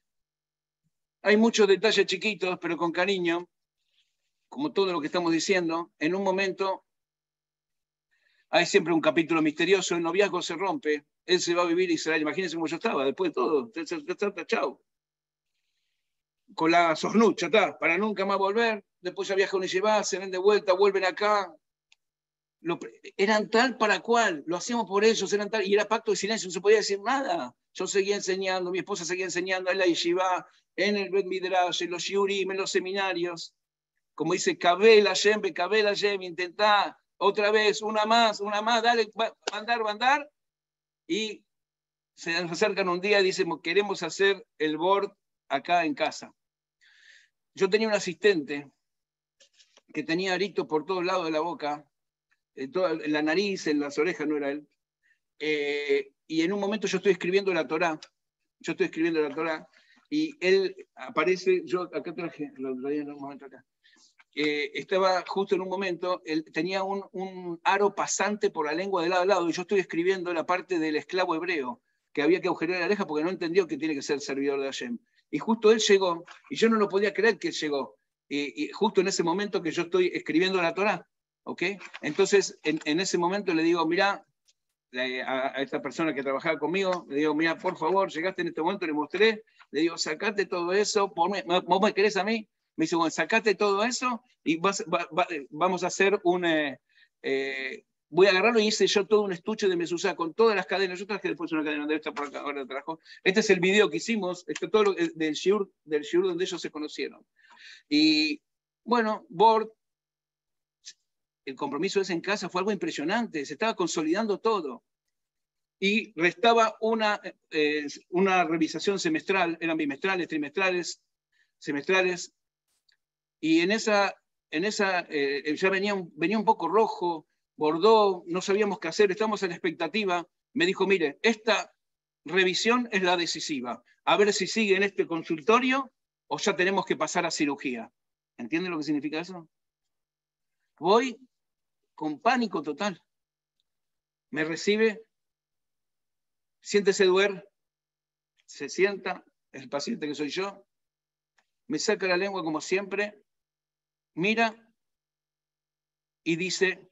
Hay muchos detalles chiquitos, pero con cariño, como todo lo que estamos diciendo, en un momento hay siempre un capítulo misterioso, el noviazgo se rompe, él se va a vivir a Israel, imagínense cómo yo estaba, después de todo, chao. Con la sosnucha, para nunca más volver, después ya viajan y llevan, se ven de vuelta, vuelven acá. eran tal para cual, lo hacíamos por ellos, eran tal, y era pacto de silencio, no se podía decir nada. Yo seguía enseñando, mi esposa seguía enseñando en la yeshiva, en el Bet Midrash, en los shiurim, en los seminarios. Como dice Kabel Hashem, Kabel Hashem, intentá otra vez, una más, una más, dale, mandar, mandar. Y se acercan un día y dicen, queremos hacer el board acá en casa. Yo tenía un asistente que tenía arito por todos lados de la boca, en, toda, la nariz, en las orejas, no era él. Eh, y en un momento yo estoy escribiendo la Torah, yo estoy escribiendo la Torah, y él aparece, yo acá traje, lo traía en un momento acá, eh, estaba justo en un momento, él tenía un, un, aro pasante por la lengua de lado a lado, y yo estoy escribiendo la parte del esclavo hebreo, que había que agujerear la oreja porque no entendió que tiene que ser servidor de Hashem. Y justo él llegó, y yo no lo podía creer que él llegó, y, justo en ese momento que yo estoy escribiendo la Torah, ¿ok? Entonces, en, en ese momento le digo, mira, a, esta persona que trabajaba conmigo, le digo, mira, por favor, llegaste en este momento, le mostré, le digo, sacate todo eso, ¿vos me querés a mí? Me dice, bueno, sacate todo eso y vamos a hacer un... Eh, eh, voy a agarrarlo y hice yo todo un estuche de mesusa con todas las cadenas. Yo traje después una cadena de esta por acá, ahora trajo. Este es el video que hicimos, esto todo lo, del shiur, del shiur donde ellos se conocieron. Y bueno, Bord, el compromiso ese en casa fue algo impresionante, se estaba consolidando todo. Y restaba una, eh, una revisación semestral, eran bimestrales, trimestrales, semestrales, y en esa, en esa eh, ya venía venía un poco rojo, bordó, no sabíamos qué hacer, estamos en expectativa. Me dijo, mire, esta revisión es la decisiva. A ver si sigue en este consultorio o ya tenemos que pasar a cirugía. ¿Entiende lo que significa eso? Voy con pánico total. Me recibe, siéntese duer, se sienta, el paciente que soy yo, me saca la lengua como siempre, mira y dice,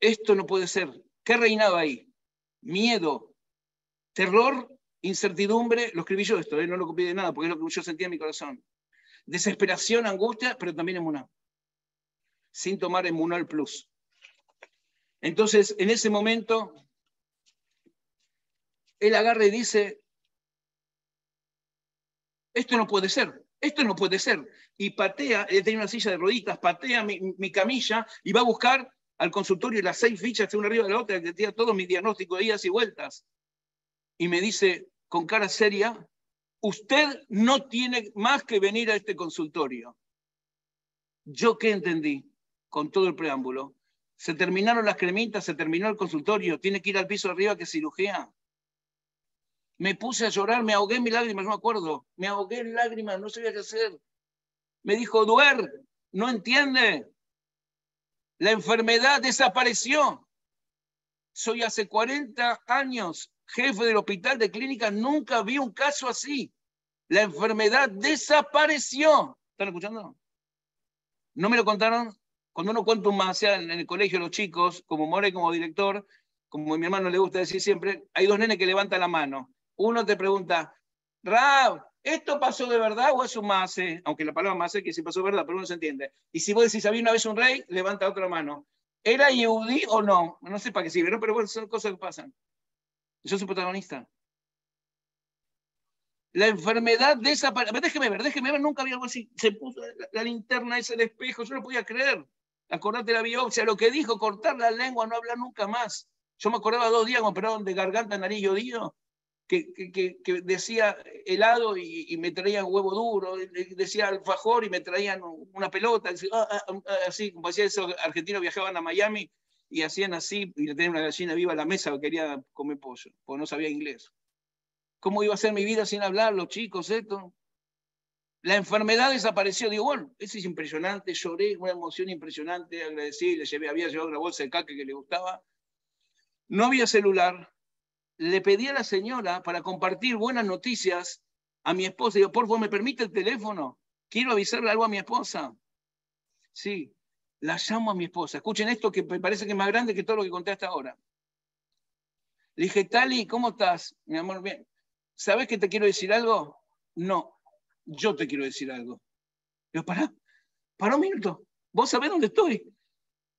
esto no puede ser. ¿Qué reinaba ahí? Miedo, terror, incertidumbre. Lo escribí yo esto, ¿eh? no lo copié de nada, porque es lo que yo sentía en mi corazón. Desesperación, angustia, pero también emuná. Sin tomar emuná plus. Entonces, en ese momento, él agarra y dice, esto no puede ser. Esto no puede ser. Y patea, él tenía una silla de rueditas, patea mi, camilla y va a buscar al consultorio las seis fichas una arriba de la otra, que tenía todo mi diagnóstico de idas y vueltas. Y me dice con cara seria, usted no tiene más que venir a este consultorio. ¿Yo qué entendí con todo el preámbulo? Se terminaron las cremitas, se terminó el consultorio, tiene que ir al piso arriba que cirugía me puse a llorar, me ahogué en mis lágrimas, no me acuerdo, me ahogué en lágrimas, no sabía qué hacer. Me dijo, Duer, no entiende, la enfermedad desapareció. Soy hace 40 años jefe del hospital de clínica, nunca vi un caso así. La enfermedad desapareció. ¿Están escuchando? ¿No me lo contaron? Cuando uno cuenta un más en el colegio los chicos, como More como director, como a mi hermano le gusta decir siempre, hay dos nenes que levantan la mano uno te pregunta, Rab, ¿esto pasó de verdad o es un mase? Aunque la palabra mase que si pasó de verdad, pero uno se entiende. Y si vos decís, había una vez un rey, levanta otra mano. ¿Era Yehudi o no? No sé para qué sirve, pero bueno, son cosas que pasan. Yo soy protagonista. La enfermedad desapareció. Déjeme ver, déjeme ver, nunca había algo así. Se puso la, linterna, ese el espejo, yo no podía creer. Acordate la biopsia, lo que dijo, cortar la lengua, no hablar nunca más. Yo me acordaba dos días, me operaron de garganta, nariz y oído, que, decía helado y, me traían huevo duro, decía alfajor y me traían una pelota, así, ah, ah, ah, como decía eso, argentinos viajaban a Miami y hacían así, y le tenían una gallina viva a la mesa que quería comer pollo, porque no sabía inglés. ¿Cómo iba a ser mi vida sin hablar, los chicos, esto? La enfermedad desapareció. Digo, bueno, eso es impresionante. Lloré, una emoción impresionante. Agradecí, le llevé, había llevado una bolsa de caca que le gustaba. No había celular. Le pedí a la señora para compartir buenas noticias a mi esposa. Digo, por favor, ¿me permite el teléfono? Quiero avisarle algo a mi esposa. Sí, la llamo a mi esposa. Escuchen esto que me parece que es más grande que todo lo que conté hasta ahora. Le dije, Tali, ¿cómo estás? Mi amor, bien. ¿Sabes que te quiero decir algo? No, yo te quiero decir algo. Yo, pará, pará un minuto. ¿Vos sabés dónde estoy?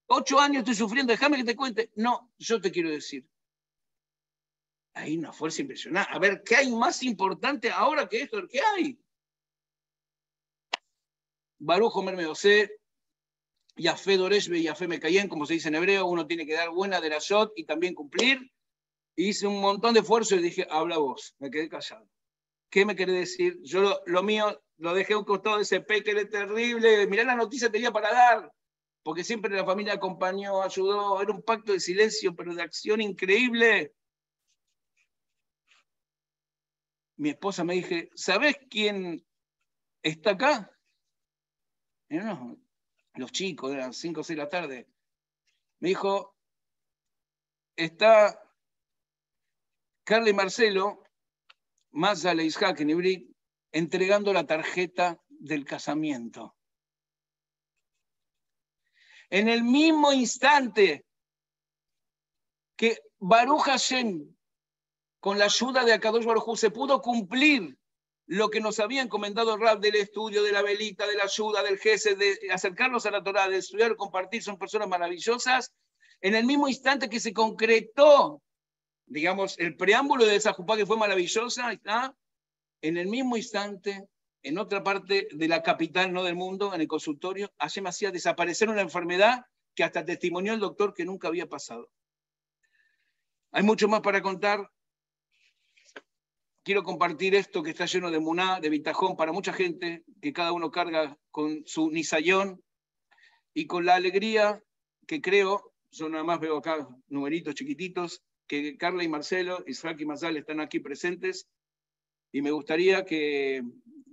Ocho años estoy sufriendo, déjame que te cuente. No, yo te quiero decir. Hay una fuerza impresionante. A ver, ¿qué hay más importante ahora que esto? ¿Qué hay? Baruch Homer Meosé, Yafé Doreshbe y Yafé Mekayen, como se dice en hebreo, uno tiene que dar buena de la shot y también cumplir. Hice un montón de esfuerzo y dije, habla vos. Me quedé callado. ¿Qué me querés decir? Yo lo, mío lo dejé un costado de ese peque terrible. Mirá la noticia tenía para dar. Porque siempre la familia acompañó, ayudó. Era un pacto de silencio, pero de acción increíble. Mi esposa me dije, ¿sabes quién está acá? los chicos, eran 5 o 6 de la tarde. Me dijo, está Carla y Marcelo más a en entregando la tarjeta del casamiento. En el mismo instante que Baruch Hashem, con la ayuda de Akadosh Baruj se pudo cumplir lo que nos había encomendado Rab del estudio, de la velita, de la ayuda, del jefe, de acercarnos a la Torah, de estudiar, compartir, son personas maravillosas. En el mismo instante que se concretó digamos, el preámbulo de esa jupá que fue maravillosa, está en el mismo instante, en otra parte de la capital, no del mundo, en el consultorio, Hashem hacía desaparecer una enfermedad que hasta testimonió el doctor que nunca había pasado. Hay mucho más para contar. Quiero compartir esto que está lleno de muná, de bitajón para mucha gente, que cada uno carga con su nisayón y con la alegría que creo, yo nada más veo acá numeritos chiquititos, que Carla y Marcelo, Isaac y Mazal están aquí presentes y me gustaría que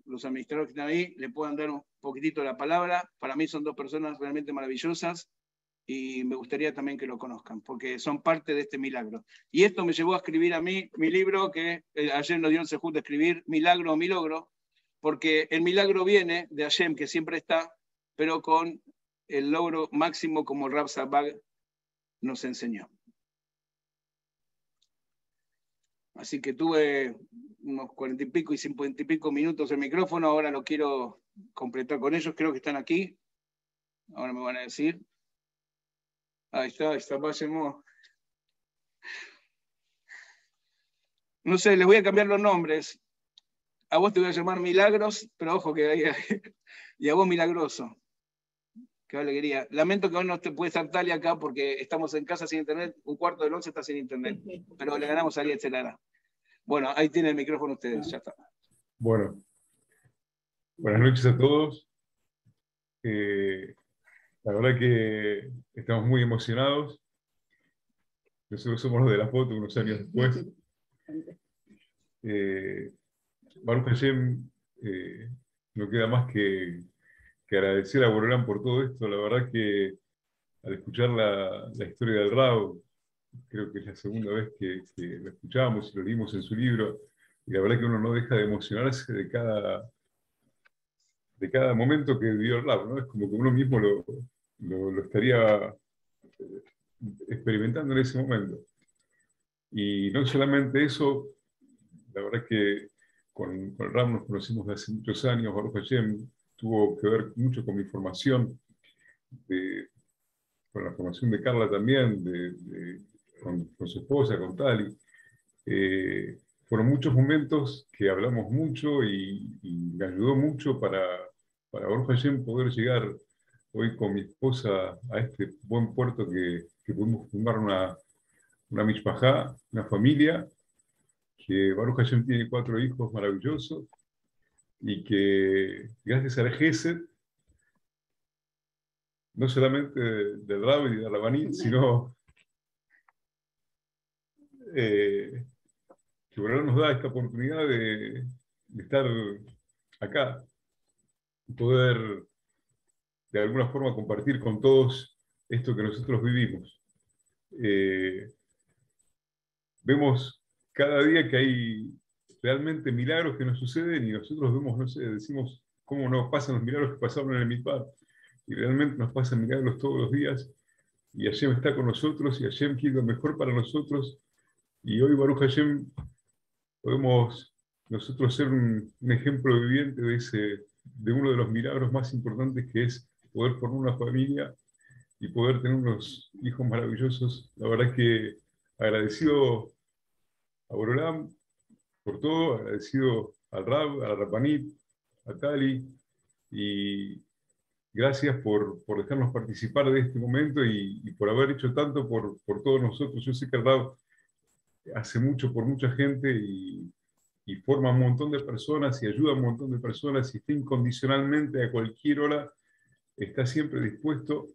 los administradores que están ahí le puedan dar un poquitito la palabra. Para mí son dos personas realmente maravillosas y me gustaría también que lo conozcan, porque son parte de este milagro. Y esto me llevó a escribir a mí mi libro, que eh, ayer nos dio el escribir, Milagro o Milogro, porque el milagro viene de Hashem, que siempre está, pero con el logro máximo como Rab Sabag nos enseñó. Así que tuve unos cuarenta y pico y cincuenta y pico minutos el micrófono, ahora lo quiero completar con ellos, creo que están aquí. Ahora me van a decir. Ahí está, pasemos. No sé, les voy a cambiar los nombres. A vos te voy a llamar Milagros, pero ojo que y a vos Milagroso. Qué alegría. Lamento que hoy no te puede estar Talia acá porque estamos en casa sin internet. Un cuarto del once está sin internet. Pero le ganamos a Lara. Bueno, ahí tiene el micrófono ustedes. Ya está. Bueno. Buenas noches a todos. Eh, la verdad que estamos muy emocionados. Nosotros somos los de la foto unos años después. Eh, Baruch Hashem, eh, no queda más que agradecer a Borolán por todo esto. La verdad que al escuchar la, la historia del Rao, creo que es la segunda vez que, que, lo escuchamos y lo leímos en su libro, y la verdad que uno no deja de emocionarse de cada, de cada momento que vivió el Rao, ¿no? Es como que uno mismo lo, lo, estaría eh, experimentando en ese momento. Y no solamente eso, la verdad que con, con Rao nos conocimos desde hace muchos años, Baruch Hashem, tuvo que ver mucho con mi formación, con la formación de Carla también, de, con, su esposa, con Tali. Eh, fueron muchos momentos que hablamos mucho y, me ayudó mucho para, para poder llegar hoy con mi esposa a este buen puerto que, que pudimos fundar una, una mishpajá, una familia, que Baruch Hashem tiene cuatro hijos maravillosos, y que gracias al GESED no solamente del Rab y de Rabanit, sino eh, que nos da esta oportunidad de, estar acá, poder de alguna forma compartir con todos esto que nosotros vivimos. Eh, vemos cada día que hay realmente milagros que nos suceden y nosotros vemos, no sé, decimos cómo nos pasan los milagros que pasaron en el MIPAR. Y realmente nos pasan milagros todos los días. Y Hashem está con nosotros y Hashem quiere lo mejor para nosotros. Y hoy, Baruch Hashem, podemos nosotros ser un, ejemplo viviente de, ese, de uno de los milagros más importantes que es poder formar una familia y poder tener unos hijos maravillosos. La verdad que agradecido a Borolam por todo, agradecido al Rab, a la Rapanit, a Tali, y gracias por, por dejarnos participar de este momento y, por haber hecho tanto por, por, todos nosotros. Yo sé que el Rab hace mucho por mucha gente y, y, forma un montón de personas y ayuda a un montón de personas y está incondicionalmente a cualquier hora, está siempre dispuesto.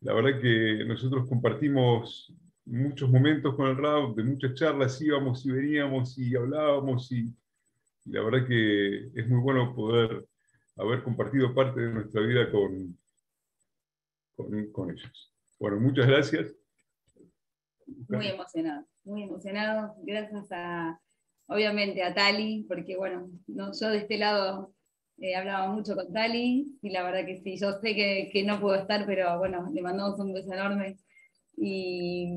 La verdad que nosotros compartimos muchos momentos con el Rab, de muchas charlas, íbamos y veníamos y hablábamos y, la verdad que es muy bueno poder haber compartido parte de nuestra vida con, con, ellos. Bueno, muchas gracias. Muy emocionado, muy emocionado. Gracias a, obviamente, a Tali, porque bueno, no, yo de este lado eh, hablaba mucho con Tali y la verdad que sí, yo sé que, que no puedo estar, pero bueno, le mandamos un beso enorme y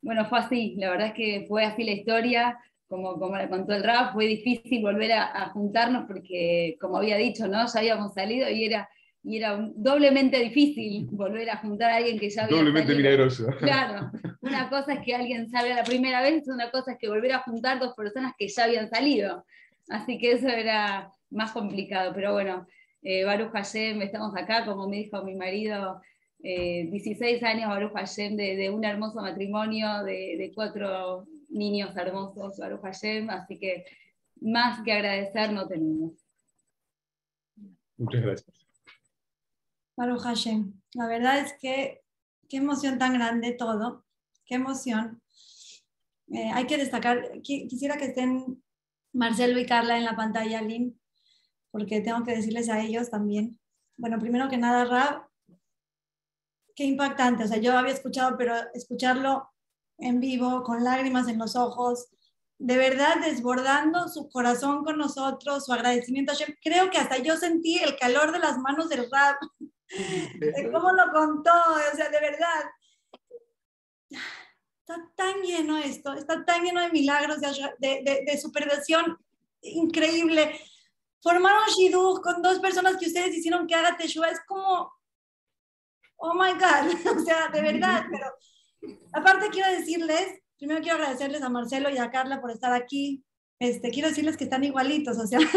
bueno, fue así, la verdad es que fue así la historia, como, como le contó el rap, fue difícil volver a, juntarnos porque, como había dicho, ¿no? ya habíamos salido y era, y era doblemente difícil volver a juntar a alguien que ya había Doblemente milagroso. Claro, una cosa es que alguien salga la primera vez, una cosa es que volver a juntar dos personas que ya habían salido. Así que eso era más complicado, pero bueno, eh, Baruch Hashem, estamos acá, como me dijo mi marido, 16 eh, años, Baruch Hashem, de, de, un hermoso matrimonio, de, de, cuatro niños hermosos, Baruch Hashem, así que más que agradecer no tenemos. Muchas gracias. Baruch Hashem, la verdad es que qué emoción tan grande todo, qué emoción. Eh, hay que destacar, quisiera que estén Marcelo y Carla en la pantalla, Lynn, porque tengo que decirles a ellos también. Bueno, primero que nada, Rab, qué impactante. O sea, yo había escuchado, pero escucharlo en vivo, con lágrimas en los ojos, de verdad desbordando su corazón con nosotros, su agradecimiento a Creo que hasta yo sentí el calor de las manos del rap, de cómo lo contó, o sea, de verdad. Está tan lleno esto, está tan lleno de milagros, de, de, de, superación increíble. Formaron Shidduch con dos personas que ustedes hicieron que haga Teshua. Es como, oh my God, o sea, de verdad, pero aparte quiero decirles, primero quiero agradecerles a Marcelo y a Carla por estar aquí. Este, quiero decirles que están igualitos, o sea,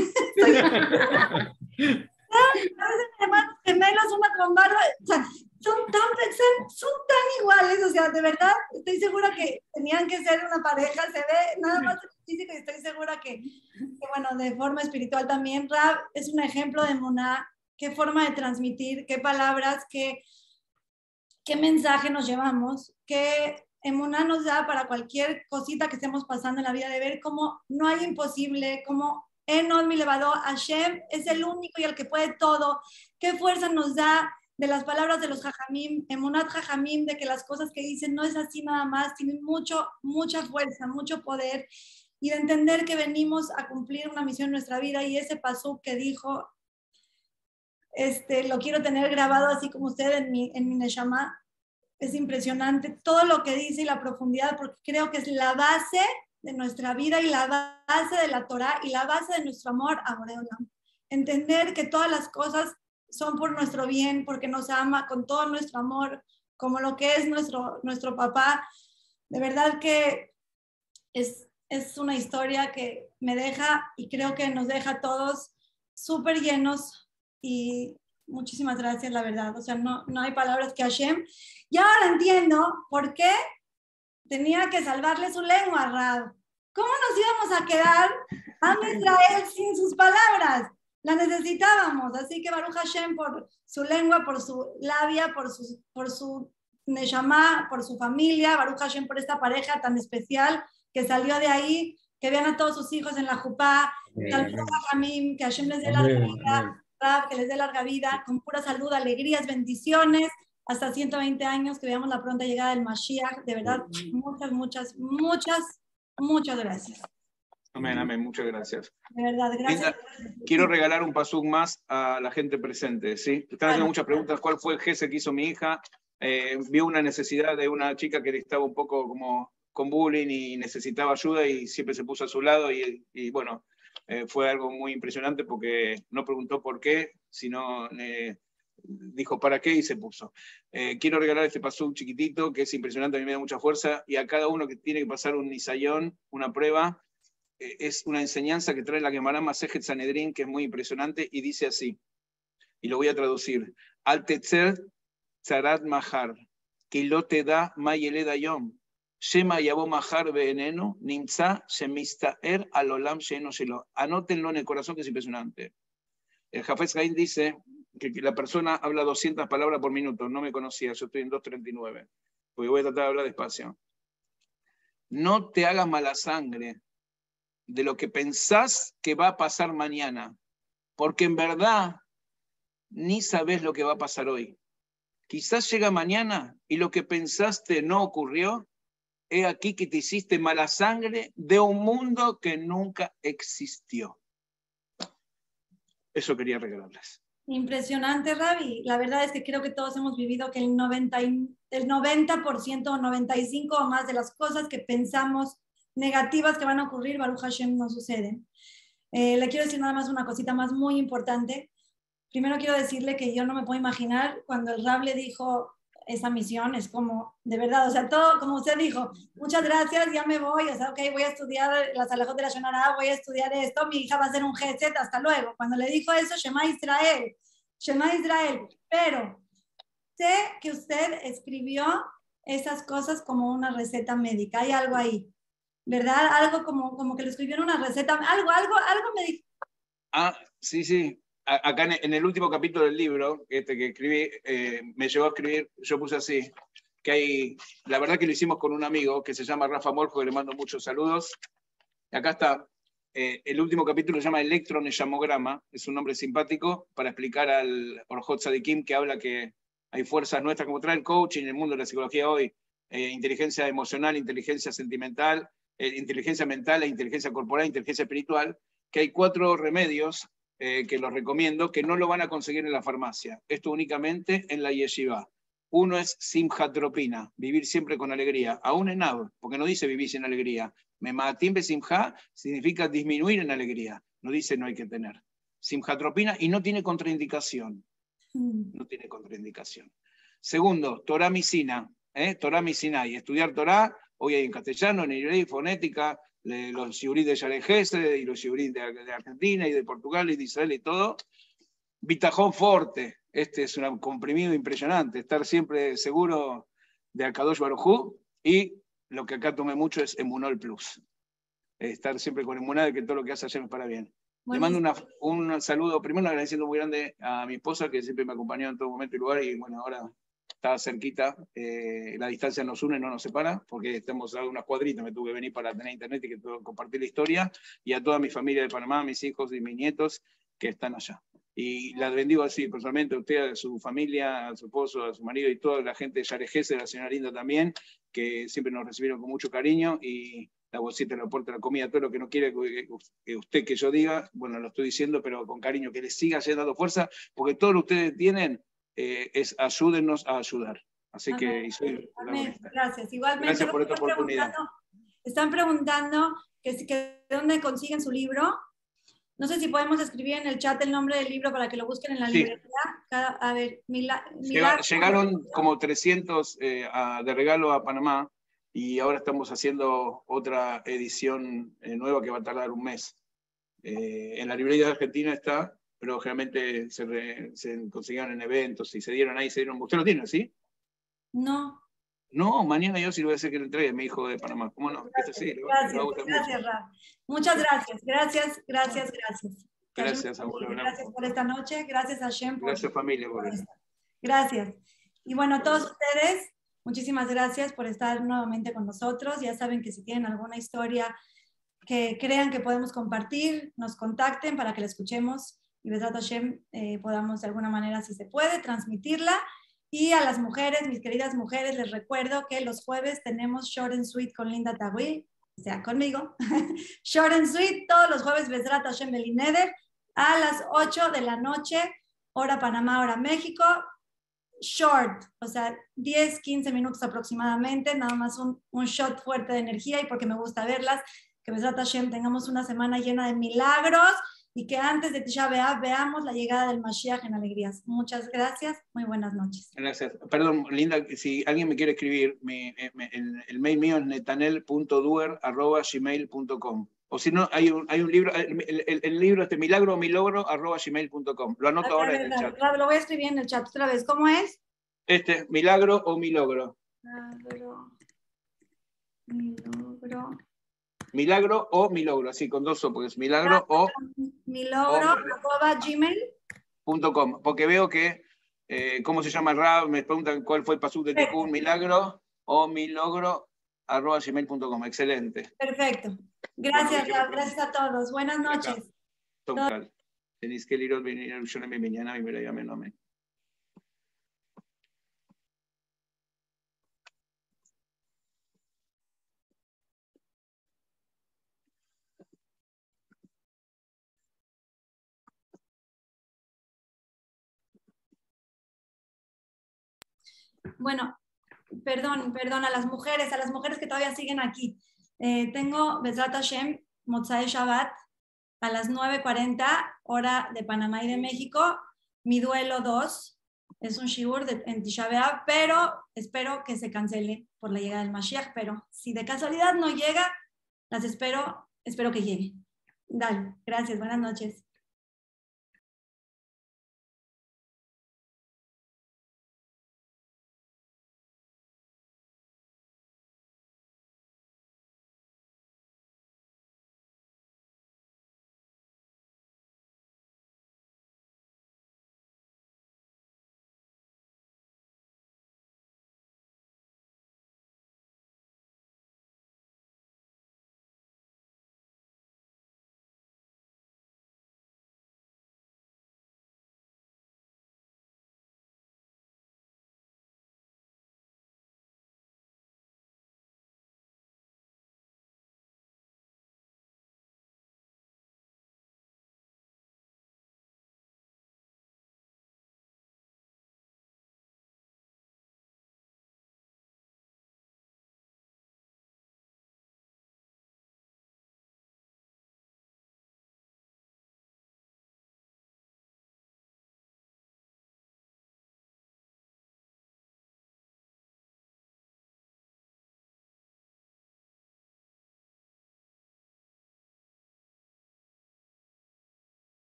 hermanos gemelos, una con barba, o sea, son tan, son tan iguales, o sea, de verdad, estoy segura que tenían que ser una pareja, se ve nada más y estoy segura que, que, bueno, de forma espiritual también, Rab es un ejemplo de Mona, qué forma de transmitir, qué palabras, qué, qué mensaje nos llevamos, qué Emuná nos da para cualquier cosita que estemos pasando en la vida, de ver cómo no hay imposible, cómo Enon mi elevado Hashem es el único y el que puede todo, qué fuerza nos da de las palabras de los jajamim, Emunat jajamim, de que las cosas que dicen no es así nada más, tienen mucho, mucha fuerza, mucho poder, y de entender que venimos a cumplir una misión en nuestra vida, y ese paso que dijo este, lo quiero tener grabado así como usted en mi, en mi Neshama. Es impresionante todo lo que dice y la profundidad, porque creo que es la base de nuestra vida y la base de la Torah y la base de nuestro amor a Boreolam. Entender que todas las cosas son por nuestro bien, porque nos ama con todo nuestro amor, como lo que es nuestro, nuestro papá. De verdad que es, es una historia que me deja y creo que nos deja a todos súper llenos y muchísimas gracias, la verdad. O sea, no, no hay palabras que Hashem. Y ahora entiendo por qué tenía que salvarle su lengua, Rab. ¿Cómo nos íbamos a quedar a Israel sin sus palabras? la necesitábamos. Así que Baruch Hashem por su lengua, por su labia, por su, por su Neshama, por su familia, Baruch Hashem por esta pareja tan especial que salió de ahí, que vean a todos sus hijos en la Jupá, que Hashem les dé larga vida, que les dé larga vida, con pura salud, alegrías, bendiciones, hasta 120 años, que veamos la pronta llegada del Mashiach. De verdad, muchas, muchas, muchas, muchas gracias. Amén, amén, muchas gracias. De verdad, gracias. Quiero regalar un pasuk más a la gente presente, ¿sí? Están haciendo muchas preguntas, ¿cuál fue el jefe que hizo mi hija? Eh, vio una necesidad de una chica que estaba un poco como con bullying y necesitaba ayuda y siempre se puso a su lado y, bueno, eh, fue algo muy impresionante porque no preguntó por qué, sino eh, dijo para qué y se puso. quiero regalar este pasú chiquitito que es impresionante, a mí me da mucha fuerza y a cada uno que tiene que pasar un nisayón, una prueba, es una enseñanza que trae la Gemara Masejet Sanedrin que es muy impresionante y dice así, y lo voy a traducir, al tetzer tzarat mahar, que lo te da mayeleda yom, Shema Mahar Veneno, Nimza Shemistaer Alolam Sheno Shelo. Anótenlo en el corazón que es impresionante. El Jafez Gain dice que, la persona habla 200 palabras por minuto. No me conocía, yo estoy en 239. Porque voy a tratar de hablar despacio. No te hagas mala sangre de lo que pensás que va a pasar mañana, porque en verdad ni sabes lo que va a pasar hoy. Quizás llega mañana y lo que pensaste no ocurrió he aquí que te hiciste mala sangre de un mundo que nunca existió. Eso quería regalarles. Impresionante, Ravi. La verdad es que creo que todos hemos vivido que el 90, el 90% o 95% o más de las cosas que pensamos negativas que van a ocurrir, Baruch Hashem, no suceden. Eh, le quiero decir nada más una cosita más muy importante. Primero quiero decirle que yo no me puedo imaginar cuando el Rab le dijo esa misión es como, de verdad, o sea, todo, como usted dijo, muchas gracias, ya me voy, o sea, ok, voy a estudiar las alejos de la Shonara, voy a estudiar esto, mi hija va a ser un GZ, hasta luego. Cuando le dijo eso, Shema Israel, Shema Israel, pero sé que usted escribió esas cosas como una receta médica, hay algo ahí, ¿verdad? Algo como, como que lo escribió en una receta, algo, algo, algo me. Ah, sí, sí, acá en el último capítulo del libro, este que escribí, eh, me llevó a escribir, yo puse así, que hay, la verdad que lo hicimos con un amigo que se llama Rafa Morjo, que le mando muchos saludos. Acá está, eh, el último capítulo se llama Electroneshamograma, es un nombre simpático para explicar al Orjot Sadikim que habla que hay fuerzas nuestras, como trae el coaching en el mundo de la psicología hoy, eh, inteligencia emocional, inteligencia sentimental, inteligencia mental e inteligencia corporal, inteligencia espiritual, que hay cuatro remedios eh, que los recomiendo, que no lo van a conseguir en la farmacia. Esto únicamente en la yeshiva. Uno es simjatropina, vivir siempre con alegría, aún en nada, porque no dice vivir sin alegría. Mematim simja significa disminuir en alegría, no dice no hay que tener. Simjatropina y no tiene contraindicación. Mm. No tiene contraindicación. Segundo, Torah Misina, ¿eh? Torah Misina, y estudiar Torah, hoy hay en castellano, en inglés, fonética, los Yurid de Yarejese y los Yurid de, Argentina y de Portugal y de Israel y todo. Vitajón Forte, este es un comprimido impresionante, estar siempre seguro de Akadosh Barujú y lo que acá tomé mucho es Emunol Plus. Estar siempre con Emuná de que todo lo que hace ayer es para bien. Le mando un saludo, primero agradeciendo muy grande a mi esposa que siempre me acompañó en todo momento y lugar y bueno, ahora está cerquita, eh, la distancia nos une, no nos separa, porque estamos a unas cuadritas, me tuve que venir para tener internet y que compartir la historia, y a toda mi familia de Panamá, mis hijos y mis nietos que están allá. Y la bendigo así, personalmente, a usted, a su familia, a su esposo, a su marido y toda la gente de Yarejese, la señora Linda también, que siempre nos recibieron con mucho cariño y la bolsita, la puerta, la comida, todo lo que no quiere que usted que yo diga, bueno, lo estoy diciendo, pero con cariño, que les siga dando fuerza, porque todos lo ustedes tienen eh, es ayúdenos a ayudar. Así que Gracias. Igualmente. Gracias por esta oportunidad. Están preguntando que, que dónde consiguen su libro. No sé si podemos escribir en el chat el nombre del libro para que lo busquen en la librería. a ver, Llegaron como 300 eh, de regalo a Panamá y ahora estamos haciendo otra edición eh, nueva que va a tardar un mes. en la librería de Argentina está pero generalmente se, se consiguieron en eventos y se dieron ahí, se dieron. ¿Usted lo tiene, sí? No. No, mañana yo sí lo voy a hacer que lo entregue, mi hijo de Panamá. ¿Cómo no? Gracias, sí, gracias, gracias Muchas gracias, gracias, gracias, gracias. Gracias, Gracias por esta noche. Gracias a Shem. Gracias, familia, por Gracias. Y bueno, a todos ustedes, muchísimas gracias por estar nuevamente con nosotros. Ya saben que si tienen alguna historia que crean que podemos compartir, nos contacten para que la escuchemos y Besrat Hashem eh, podamos de alguna manera, si se puede, transmitirla. Y a las mujeres, mis queridas mujeres, les recuerdo que los jueves tenemos Short and Sweet con Linda Tagui, o sea, conmigo. Short and Sweet, todos los jueves Besrat Hashem Belineder a las 8 de la noche, hora Panamá, hora México. Short, o sea, 10, 15 minutos aproximadamente, nada más un, un shot fuerte de energía y porque me gusta verlas, que Besrat Hashem tengamos una semana llena de milagros y que antes de Tisha B'Av veamos la llegada del Mashiach en alegrías. Muchas gracias, muy buenas noches. Gracias. Perdón, Linda, si alguien me quiere escribir, eh, el, mail mío es netanel.duer.gmail.com. O si no, hay un, hay un libro, el, libro este milagro o mi logro arroba gmail.com. Lo anoto ahora en el chat. Lo voy a escribir en el chat otra vez. ¿Cómo es? Este, milagro o mi logro. Milagro. Mi logro. Milagro o mi logro, así con dos o, porque es milagro o. Milogro arroba gmail.com. Porque veo que, eh, ¿cómo se llama Rab? Me preguntan cuál fue el pasú de Tikkun, milagro o milogro arroba gmail.com. Excelente. Perfecto. Gracias, gracias a todos. Buenas noches. Total. Tenéis que ir venir a mañana y me la amén. Bueno, perdón, perdón, a las mujeres, a las mujeres que todavía siguen aquí. Eh, tengo Bezrat Hashem, Motzai Shabbat, a las 9.40, hora de Panamá y de México, mi duelo 2, es un shiur de, en Tisha pero espero que se cancele por la llegada del Mashiach, pero si de casualidad no llega, las espero, espero que llegue. Dale, gracias, buenas noches.